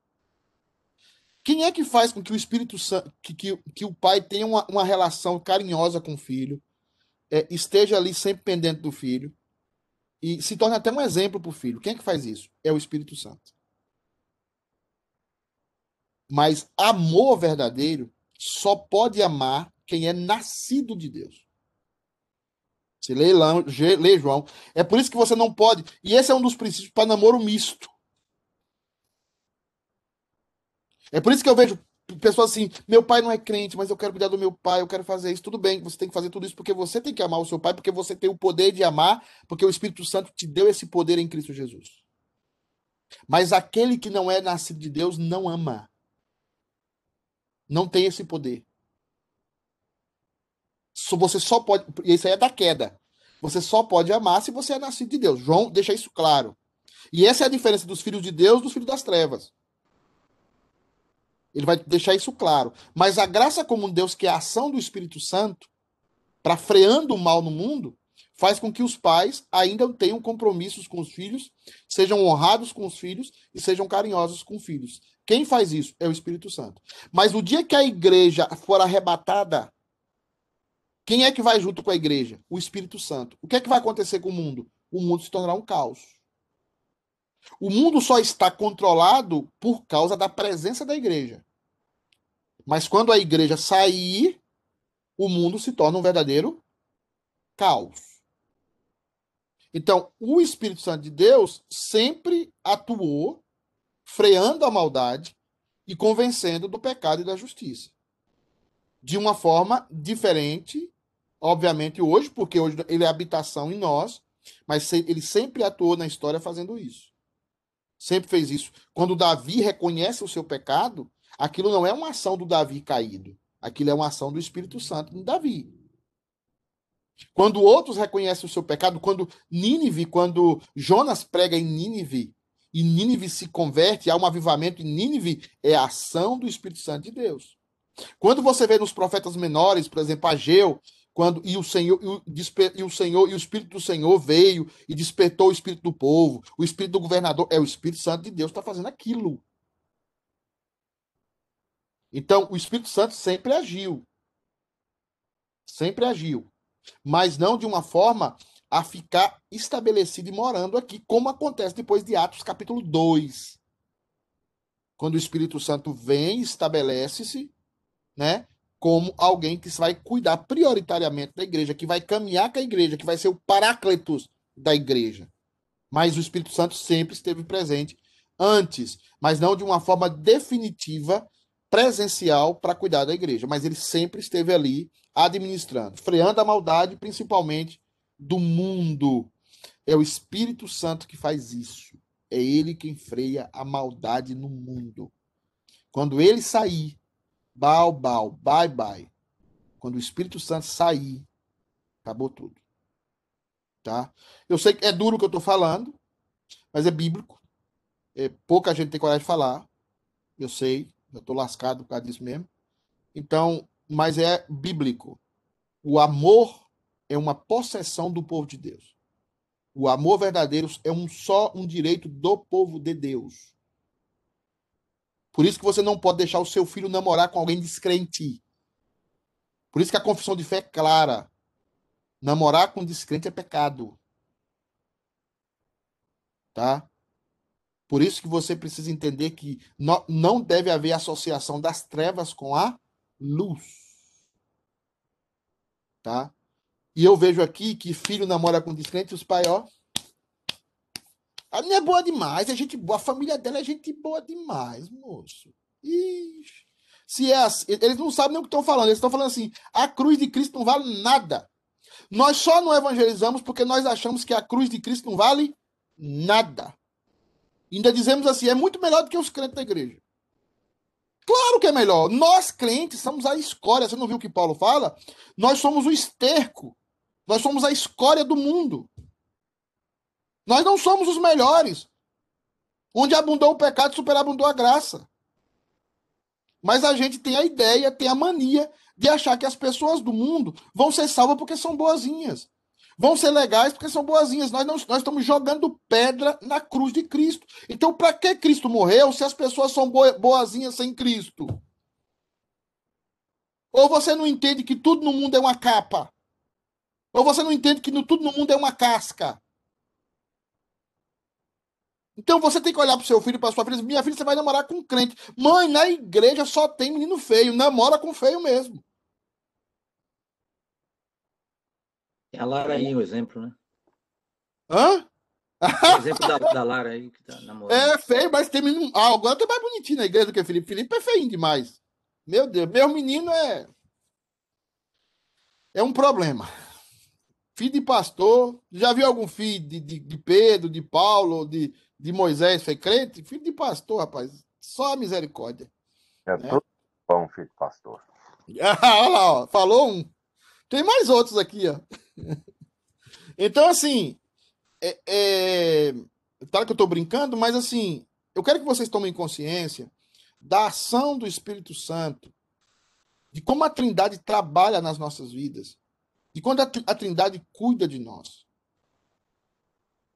Quem é que faz com que o Espírito Santo, que, que, que o pai tenha uma, uma relação carinhosa com o filho, é, esteja ali sempre pendente do filho e se torne até um exemplo para o filho? Quem é que faz isso? É o Espírito Santo. Mas amor verdadeiro só pode amar quem é nascido de Deus. Se lê, lê João. É por isso que você não pode. E esse é um dos princípios para namoro misto. É por isso que eu vejo pessoas assim: meu pai não é crente, mas eu quero cuidar do meu pai, eu quero fazer isso. Tudo bem, você tem que fazer tudo isso porque você tem que amar o seu pai, porque você tem o poder de amar, porque o Espírito Santo te deu esse poder em Cristo Jesus. Mas aquele que não é nascido de Deus não ama. Não tem esse poder. Você só pode. Isso aí é da queda. Você só pode amar se você é nascido de Deus. João deixa isso claro. E essa é a diferença dos filhos de Deus dos filhos das trevas. Ele vai deixar isso claro. Mas a graça comum de Deus, que é a ação do Espírito Santo, para freando o mal no mundo, faz com que os pais ainda tenham compromissos com os filhos, sejam honrados com os filhos e sejam carinhosos com os filhos. Quem faz isso? É o Espírito Santo. Mas o dia que a igreja for arrebatada, quem é que vai junto com a igreja? O Espírito Santo. O que é que vai acontecer com o mundo? O mundo se tornará um caos. O mundo só está controlado por causa da presença da igreja. Mas quando a igreja sair, o mundo se torna um verdadeiro caos. Então, o Espírito Santo de Deus sempre atuou freando a maldade e convencendo do pecado e da justiça. De uma forma diferente obviamente, hoje, porque hoje ele é habitação em nós, mas ele sempre atuou na história fazendo isso. Sempre fez isso. Quando Davi reconhece o seu pecado, aquilo não é uma ação do Davi caído. Aquilo é uma ação do Espírito Santo em Davi. Quando outros reconhecem o seu pecado, quando Nínive, quando Jonas prega em Nínive, e Nínive se converte, há um avivamento em Nínive, é a ação do Espírito Santo de Deus. Quando você vê nos profetas menores, por exemplo, Ageu, quando e o Senhor e o, e o Senhor e o Espírito do Senhor veio e despertou o Espírito do povo, o Espírito do governador, é o Espírito Santo de Deus está fazendo aquilo. Então, o Espírito Santo sempre agiu. Sempre agiu. Mas não de uma forma a ficar estabelecido e morando aqui, como acontece depois de Atos capítulo 2. Quando o Espírito Santo vem, estabelece-se, né? como alguém que vai cuidar prioritariamente da igreja, que vai caminhar com a igreja, que vai ser o paráclitos da igreja. Mas o Espírito Santo sempre esteve presente antes, mas não de uma forma definitiva, presencial, para cuidar da igreja. Mas ele sempre esteve ali administrando, freando a maldade, principalmente do mundo. É o Espírito Santo que faz isso. É ele quem freia a maldade no mundo. Quando ele sair, Bau, bau, bye, bye. Quando o Espírito Santo sair, acabou tudo. Tá? Eu sei que é duro o que eu estou falando, mas é bíblico. É, pouca gente tem coragem de falar. Eu sei, eu estou lascado por causa disso mesmo. Então, mas é bíblico. O amor é uma possessão do povo de Deus. O amor verdadeiro é um só um direito do povo de Deus. Por isso que você não pode deixar o seu filho namorar com alguém descrente. Por isso que a confissão de fé é clara. Namorar com descrente é pecado. Tá? Por isso que você precisa entender que não deve haver associação das trevas com a luz. Tá? E eu vejo aqui que filho namora com descrente os pais, ó. A menina é boa demais, é gente boa, a família dela é gente boa demais, moço. Ixi. Se é assim, eles não sabem nem o que estão falando, eles estão falando assim: a cruz de Cristo não vale nada. Nós só não evangelizamos porque nós achamos que a cruz de Cristo não vale nada. Ainda dizemos assim: é muito melhor do que os crentes da igreja. Claro que é melhor. Nós crentes somos a escória. Você não viu o que Paulo fala? Nós somos o esterco. Nós somos a escória do mundo. Nós não somos os melhores. Onde abundou o pecado, superabundou a graça. Mas a gente tem a ideia, tem a mania de achar que as pessoas do mundo vão ser salvas porque são boazinhas. Vão ser legais porque são boazinhas. Nós, não, nós estamos jogando pedra na cruz de Cristo. Então, para que Cristo morreu se as pessoas são boa- boazinhas sem Cristo? Ou você não entende que tudo no mundo é uma capa? Ou você não entende que no- tudo no mundo é uma casca? Então você tem que olhar pro seu filho, para sua filha, minha filha, você vai namorar com um crente. Mãe, na igreja só tem menino feio, namora com feio mesmo. Tem a Lara aí, o exemplo, né? Hã? O exemplo da, da Lara aí que tá namorando. É feio, mas tem menino. Ah, agora tem mais bonitinho na igreja do que Felipe. Felipe é feio demais. Meu Deus, meu menino é. É um problema. Filho de pastor. Já viu algum filho de, de, de Pedro, de Paulo, de, de Moisés foi crente? Filho de pastor, rapaz. Só a misericórdia. É tudo bom, filho do pastor. Ah, (laughs) olha lá, ó. Falou um. Tem mais outros aqui, ó. (laughs) Então, assim. É, é... Claro que eu tô brincando, mas assim. Eu quero que vocês tomem consciência da ação do Espírito Santo, de como a Trindade trabalha nas nossas vidas, de quando a, Tri- a Trindade cuida de nós.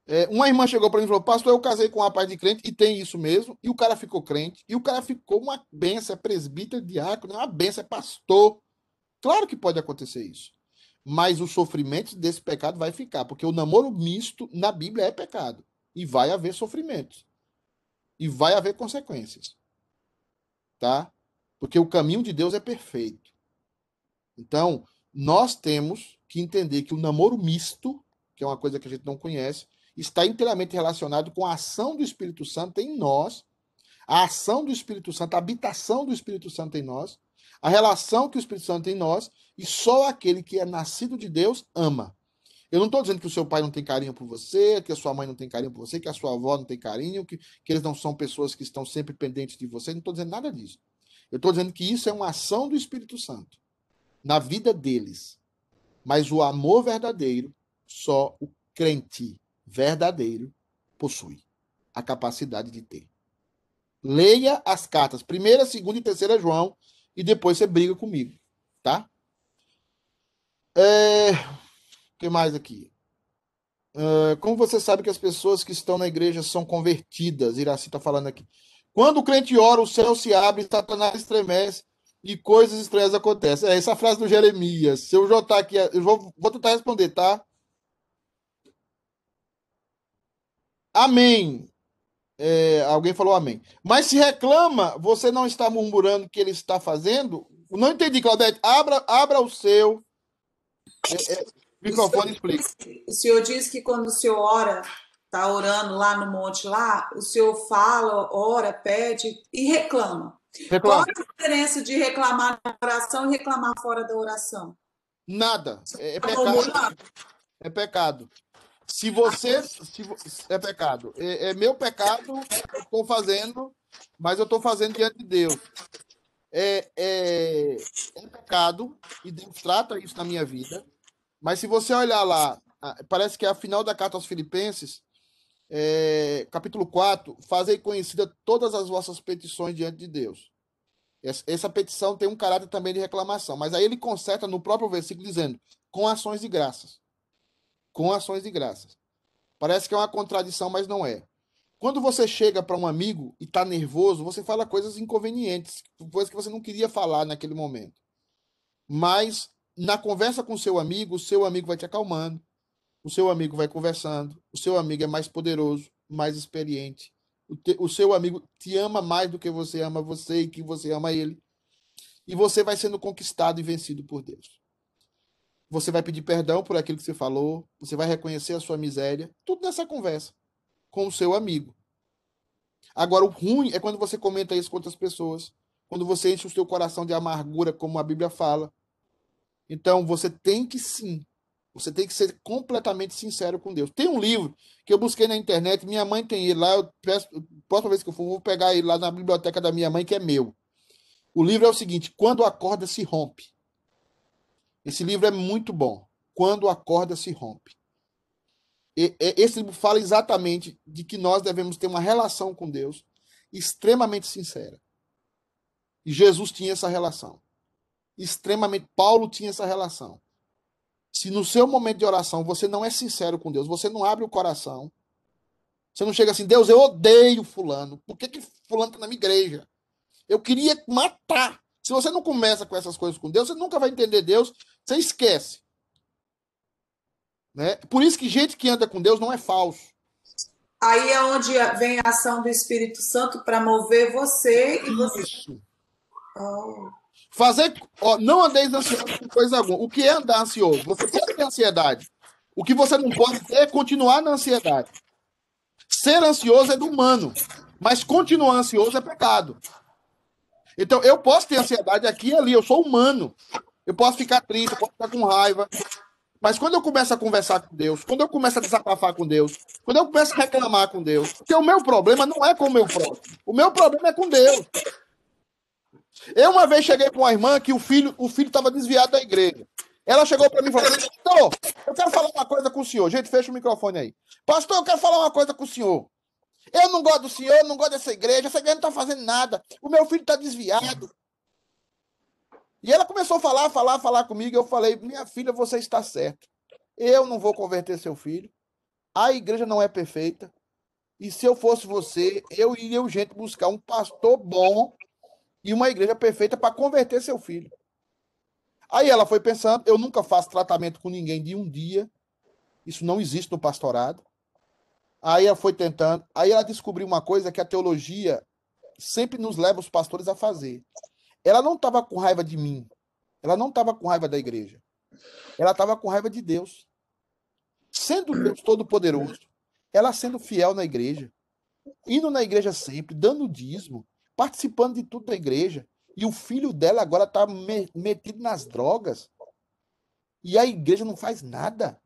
É, uma irmã chegou para mim e falou: Pastor, eu casei com um rapaz de crente, e tem isso mesmo, e o cara ficou crente, e o cara ficou uma benção, é presbítero, diácono, é uma benção, é pastor. Claro que pode acontecer isso. Mas o sofrimento desse pecado vai ficar, porque o namoro misto na Bíblia é pecado. E vai haver sofrimentos. E vai haver consequências. Tá? Porque o caminho de Deus é perfeito. Então, nós temos que entender que o namoro misto, que é uma coisa que a gente não conhece, está inteiramente relacionado com a ação do Espírito Santo em nós, a ação do Espírito Santo, a habitação do Espírito Santo em nós, a relação que o Espírito Santo tem em nós, e só aquele que é nascido de Deus ama. Eu não estou dizendo que o seu pai não tem carinho por você, que a sua mãe não tem carinho por você, que a sua avó não tem carinho, que, que eles não são pessoas que estão sempre pendentes de você. Não estou dizendo nada disso. Eu estou dizendo que isso é uma ação do Espírito Santo na vida deles. Mas o amor verdadeiro, só o crente verdadeiro possui a capacidade de ter. Leia as cartas, primeira, segunda e terceira João, e depois você briga comigo, tá? É... O que mais aqui? É, Como você sabe que as pessoas que estão na igreja são convertidas? Iraci está falando aqui. Quando o crente ora, o céu se abre, Satanás estremece e coisas estranhas acontecem. É essa frase do Jeremias. Se eu jotar aqui, eu vou, vou tentar responder, tá? Amém. É, alguém falou amém. Mas se reclama, você não está murmurando que ele está fazendo? Não entendi, Claudete. Abra, abra o seu. É, é, microfone explica. O senhor diz que quando o senhor ora, está orando lá no monte lá, o senhor fala, ora, pede e reclama. Qual Reclama. a diferença de reclamar na oração e reclamar fora da oração? Nada. É, é Tá pecado. É pecado. Se você. Se, é pecado. É, é meu pecado, eu estou fazendo, mas eu estou fazendo diante de Deus. É, é, é pecado, e Deus trata isso na minha vida. Mas se você olhar lá, parece que é a final da carta aos Filipenses, é, capítulo 4, fazei conhecida todas as vossas petições diante de Deus. Essa, petição tem um caráter também de reclamação, mas aí ele conserta no próprio versículo dizendo, com ações de graças. Com ações de graças. Parece que é uma contradição, mas não é. Quando você chega para um amigo e está nervoso, você fala coisas inconvenientes, coisas que você não queria falar naquele momento. Mas na conversa com seu amigo, o seu amigo vai te acalmando, o seu amigo vai conversando, o seu amigo é mais poderoso, mais experiente, o, te- o seu amigo te ama mais do que você ama você e que você ama ele. E você vai sendo conquistado e vencido por Deus. Você vai pedir perdão por aquilo que você falou, você vai reconhecer a sua miséria, tudo nessa conversa com o seu amigo. Agora, o ruim é quando você comenta isso com outras pessoas, quando você enche o seu coração de amargura, como a Bíblia fala. Então, você tem que sim, você tem que ser completamente sincero com Deus. Tem um livro que eu busquei na internet, minha mãe tem ele lá, eu peço, próxima vez que eu for, vou pegar ele lá na biblioteca da minha mãe, que é meu. O livro é o seguinte: Quando a corda se rompe. Esse livro é muito bom. Quando a corda se rompe. E- esse livro fala exatamente de que nós devemos ter uma relação com Deus extremamente sincera. E Jesus tinha essa relação. Extremamente. Paulo tinha essa relação. Se no seu momento de oração você não é sincero com Deus, você não abre o coração, você não chega assim, Deus, eu odeio Fulano. Por que, que Fulano está na minha igreja? Eu queria matar. Se você não começa com essas coisas com Deus, você nunca vai entender Deus, você esquece. Né? Por isso que gente que anda com Deus não é falso. Aí é onde vem a ação do Espírito Santo para mover você e você. Isso. Oh. Fazer, ó, não andeis ansioso com coisa alguma. O que é andar ansioso? Você pode ter ansiedade. O que você não pode ter é continuar na ansiedade. Ser ansioso é do humano, mas continuar ansioso é pecado. Então, eu posso ter ansiedade aqui e ali, eu sou humano. Eu posso ficar triste, eu posso ficar com raiva. Mas quando eu começo a conversar com Deus, quando eu começo a desabafar com Deus, quando eu começo a reclamar com Deus, porque o meu problema não é com o meu próximo. O meu problema é com Deus. Eu uma vez cheguei com uma irmã que o filho o filho estava desviado da igreja. Ela chegou para mim e falou: Pastor, eu quero falar uma coisa com o senhor. Gente, fecha o microfone aí. Pastor, eu quero falar uma coisa com o senhor. Eu não gosto do senhor, não gosto dessa igreja. Essa igreja não está fazendo nada. O meu filho está desviado. E ela começou a falar, falar, falar comigo. Eu falei: Minha filha, você está certa. Eu não vou converter seu filho. A igreja não é perfeita. E se eu fosse você, eu iria urgente buscar um pastor bom e uma igreja perfeita para converter seu filho. Aí ela foi pensando, eu nunca faço tratamento com ninguém de um dia. Isso não existe no pastorado. Aí ela foi tentando, aí ela descobriu uma coisa que a teologia sempre nos leva os pastores a fazer. Ela não estava com raiva de mim. Ela não estava com raiva da igreja. Ela estava com raiva de Deus. Sendo Deus todo-poderoso, ela sendo fiel na igreja, indo na igreja sempre, dando dízimo, participando de tudo da igreja. E o filho dela agora está metido nas drogas. E a igreja não faz nada.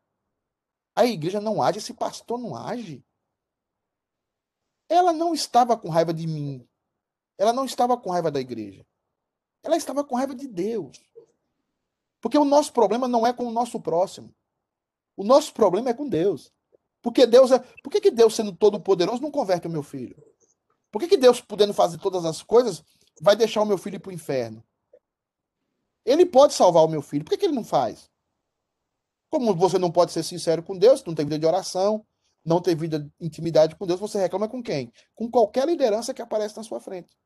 A igreja não age, esse pastor não age. Ela não estava com raiva de mim. Ela não estava com raiva da igreja. Ela estava com raiva de Deus. Porque o nosso problema não é com o nosso próximo. O nosso problema é com Deus. Porque Deus é. Por que, que Deus, sendo todo poderoso, não converte o meu filho? Por que, que Deus, podendo fazer todas as coisas, vai deixar o meu filho para o inferno? Ele pode salvar o meu filho. Por que, que ele não faz? Como você não pode ser sincero com Deus, não tem vida de oração, não tem vida de intimidade com Deus, você reclama com quem? Com qualquer liderança que aparece na sua frente.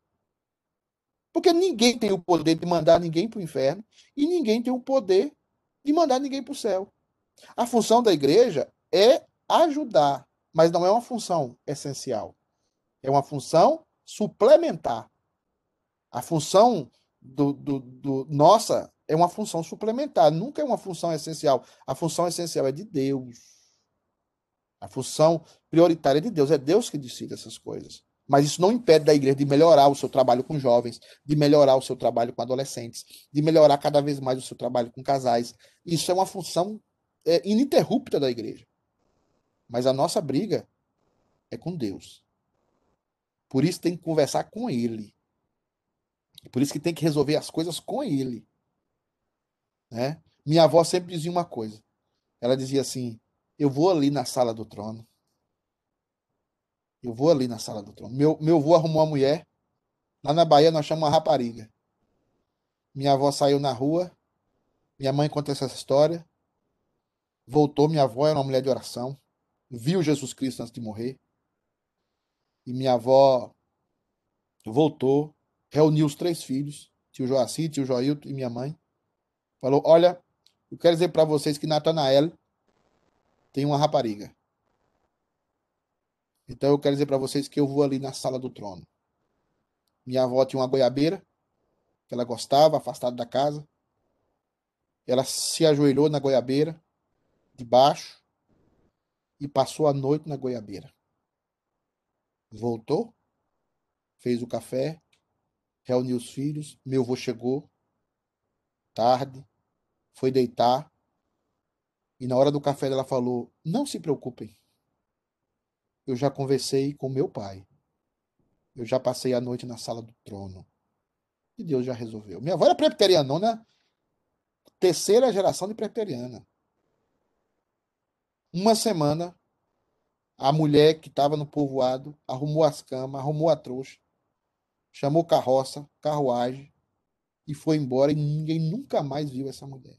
Porque ninguém tem o poder de mandar ninguém para o inferno e ninguém tem o poder de mandar ninguém para o céu. A função da igreja é ajudar, mas não é uma função essencial. É uma função suplementar. A função do, do, do, nossa é uma função suplementar, nunca é uma função essencial. A função essencial é de Deus. A função prioritária é de Deus. É Deus que decide essas coisas. Mas isso não impede da igreja de melhorar o seu trabalho com jovens, de melhorar o seu trabalho com adolescentes, de melhorar cada vez mais o seu trabalho com casais. Isso é uma função é, ininterrupta da igreja. Mas a nossa briga é com Deus. Por isso tem que conversar com Ele. Por isso que tem que resolver as coisas com Ele. Né? Minha avó sempre dizia uma coisa. Ela dizia assim: Eu vou ali na sala do trono. Eu vou ali na sala do trono. Meu, meu avô arrumou uma mulher. Lá na Bahia nós chamamos uma rapariga. Minha avó saiu na rua. Minha mãe conta essa história. Voltou, minha avó era uma mulher de oração. Viu Jesus Cristo antes de morrer. E minha avó voltou, reuniu os três filhos, tio Joaci, tio Joilton e minha mãe. Falou: Olha, eu quero dizer para vocês que Natanael tem uma rapariga. Então eu quero dizer para vocês que eu vou ali na sala do trono. Minha avó tinha uma goiabeira, que ela gostava, afastada da casa. Ela se ajoelhou na goiabeira, debaixo, e passou a noite na goiabeira. Voltou, fez o café, reuniu os filhos. Meu avô chegou, tarde, foi deitar. E na hora do café ela falou: Não se preocupem. Eu já conversei com meu pai. Eu já passei a noite na sala do trono. E Deus já resolveu. Minha avó era presbiteriana, né? Terceira geração de presbiteriana. Uma semana, a mulher que estava no povoado arrumou as camas, arrumou a trouxa, chamou carroça, carruagem e foi embora e ninguém nunca mais viu essa mulher.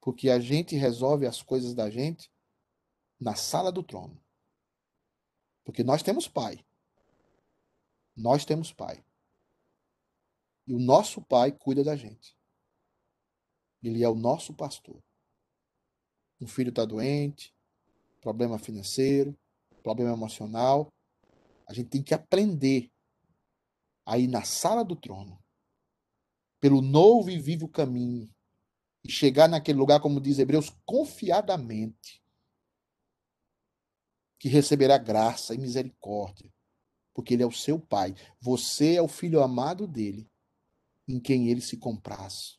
Porque a gente resolve as coisas da gente na sala do trono. Porque nós temos pai. Nós temos pai. E o nosso pai cuida da gente. Ele é o nosso pastor. Um filho está doente, problema financeiro, problema emocional. A gente tem que aprender a ir na sala do trono, pelo novo e vivo caminho, e chegar naquele lugar, como diz Hebreus, confiadamente que receberá graça e misericórdia, porque ele é o seu pai. Você é o filho amado dele, em quem ele se compraz.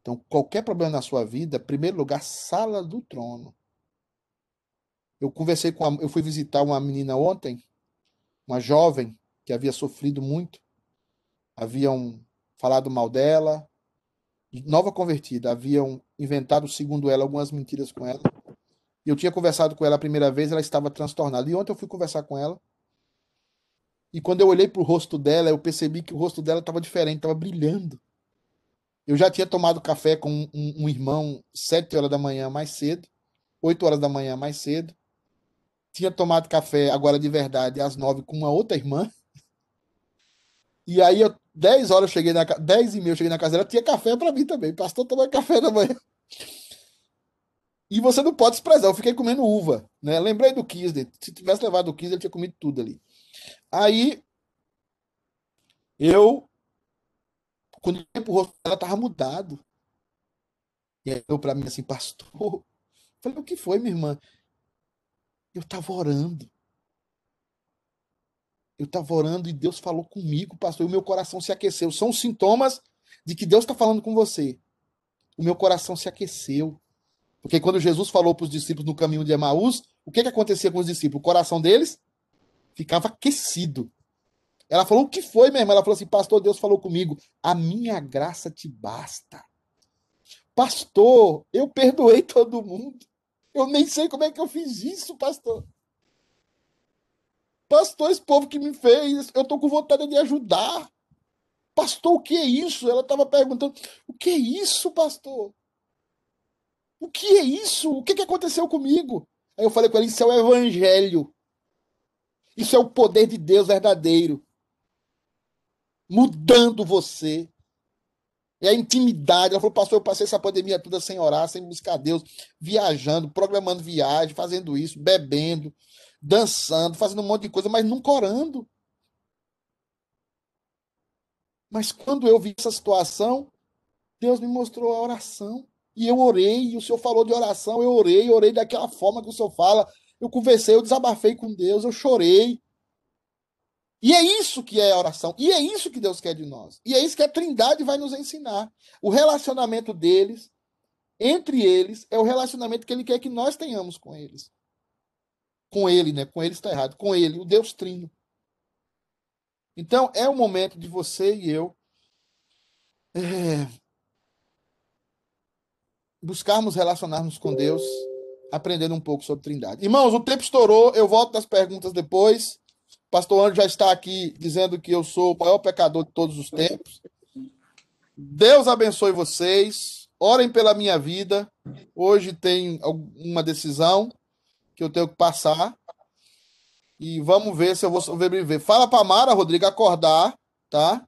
Então, qualquer problema na sua vida, primeiro lugar, sala do trono. Eu conversei com, a, eu fui visitar uma menina ontem, uma jovem que havia sofrido muito, haviam falado mal dela, nova convertida, haviam inventado, segundo ela, algumas mentiras com ela. Eu tinha conversado com ela a primeira vez, ela estava transtornada. E ontem eu fui conversar com ela. E quando eu olhei para o rosto dela, eu percebi que o rosto dela estava diferente, estava brilhando. Eu já tinha tomado café com um, um, irmão sete horas da manhã mais cedo, oito horas da manhã mais cedo. Tinha tomado café agora de verdade às nove com uma outra irmã. E aí, eu, dez horas eu cheguei na dez e meia eu cheguei na casa dela, tinha café para mim também. Pastor tomando café da manhã. E você não pode desprezar. Eu fiquei comendo uva, né? Lembrei do Kisner. Se tivesse levado o Kisner, ele tinha comido tudo ali. Aí eu quando eu pro rosto ela tava mudado. E aí eu para mim assim, pastor, eu falei, o que foi, minha irmã? Eu tava orando. Eu tava orando e Deus falou comigo, pastor, e o meu coração se aqueceu. São sintomas de que Deus está falando com você. O meu coração se aqueceu. Porque quando Jesus falou para os discípulos no caminho de Emaús, o que, que acontecia com os discípulos? O coração deles ficava aquecido. Ela falou: O que foi, minha irmã? Ela falou assim: Pastor, Deus falou comigo, a minha graça te basta. Pastor, eu perdoei todo mundo. Eu nem sei como é que eu fiz isso, pastor. Pastor, esse povo que me fez, eu tô com vontade de ajudar. Pastor, o que é isso? Ela estava perguntando: O que é isso, pastor? O que é isso? O que, que aconteceu comigo? Aí eu falei com ela: Isso é o evangelho. Isso é o poder de Deus verdadeiro. Mudando você. É a intimidade. Ela falou, pastor, eu passei essa pandemia toda sem orar, sem buscar Deus, viajando, programando viagem, fazendo isso, bebendo, dançando, fazendo um monte de coisa, mas nunca orando. Mas quando eu vi essa situação, Deus me mostrou a oração. E eu orei, e o Senhor falou de oração, eu orei, orei daquela forma que o Senhor fala. Eu conversei, eu desabafei com Deus, eu chorei. E é isso que é a oração. E é isso que Deus quer de nós. E é isso que a Trindade vai nos ensinar. O relacionamento deles, entre eles, é o relacionamento que ele quer que nós tenhamos com eles. Com ele, né? Com ele está errado. Com ele, o Deus Trino. Então, é o momento de você e eu é, buscarmos relacionarmos com Deus, aprendendo um pouco sobre Trindade. Irmãos, o tempo estourou, eu volto das perguntas depois. Pastor André já está aqui dizendo que eu sou o maior pecador de todos os tempos. Deus abençoe vocês. Orem pela minha vida. Hoje tem uma decisão que eu tenho que passar. E vamos ver se eu vou sobreviver. Fala para Mara, Rodrigo, acordar, tá?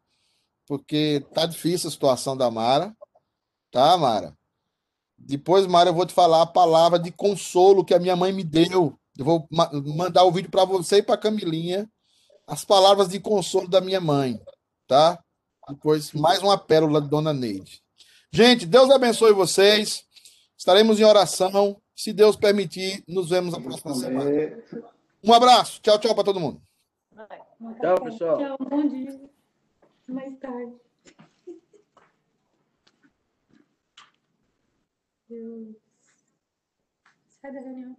Porque tá difícil a situação da Mara. Tá, Mara? Depois, Mara, eu vou te falar a palavra de consolo que a minha mãe me deu. Eu vou ma- mandar o vídeo para você e para Camilinha. As palavras de consolo da minha mãe, tá? Depois, mais uma pérola de Dona Neide. Gente, Deus abençoe vocês. Estaremos em oração. Se Deus permitir, nos vemos na próxima semana. Um abraço. Tchau, tchau para todo mundo. Tchau, pessoal. Tchau, bom dia. Mais tarde. Deus. Sai da reunião.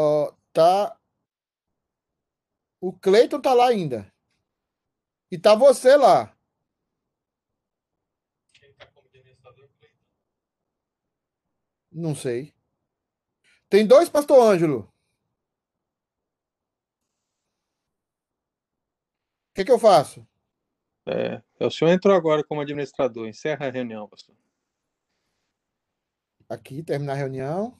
Ó, tá. O Cleiton tá lá ainda. E tá você lá. Não sei. Tem dois, Pastor Ângelo. O que que eu faço? É, o senhor entrou agora como administrador. Encerra a reunião, pastor. Aqui, terminar a reunião.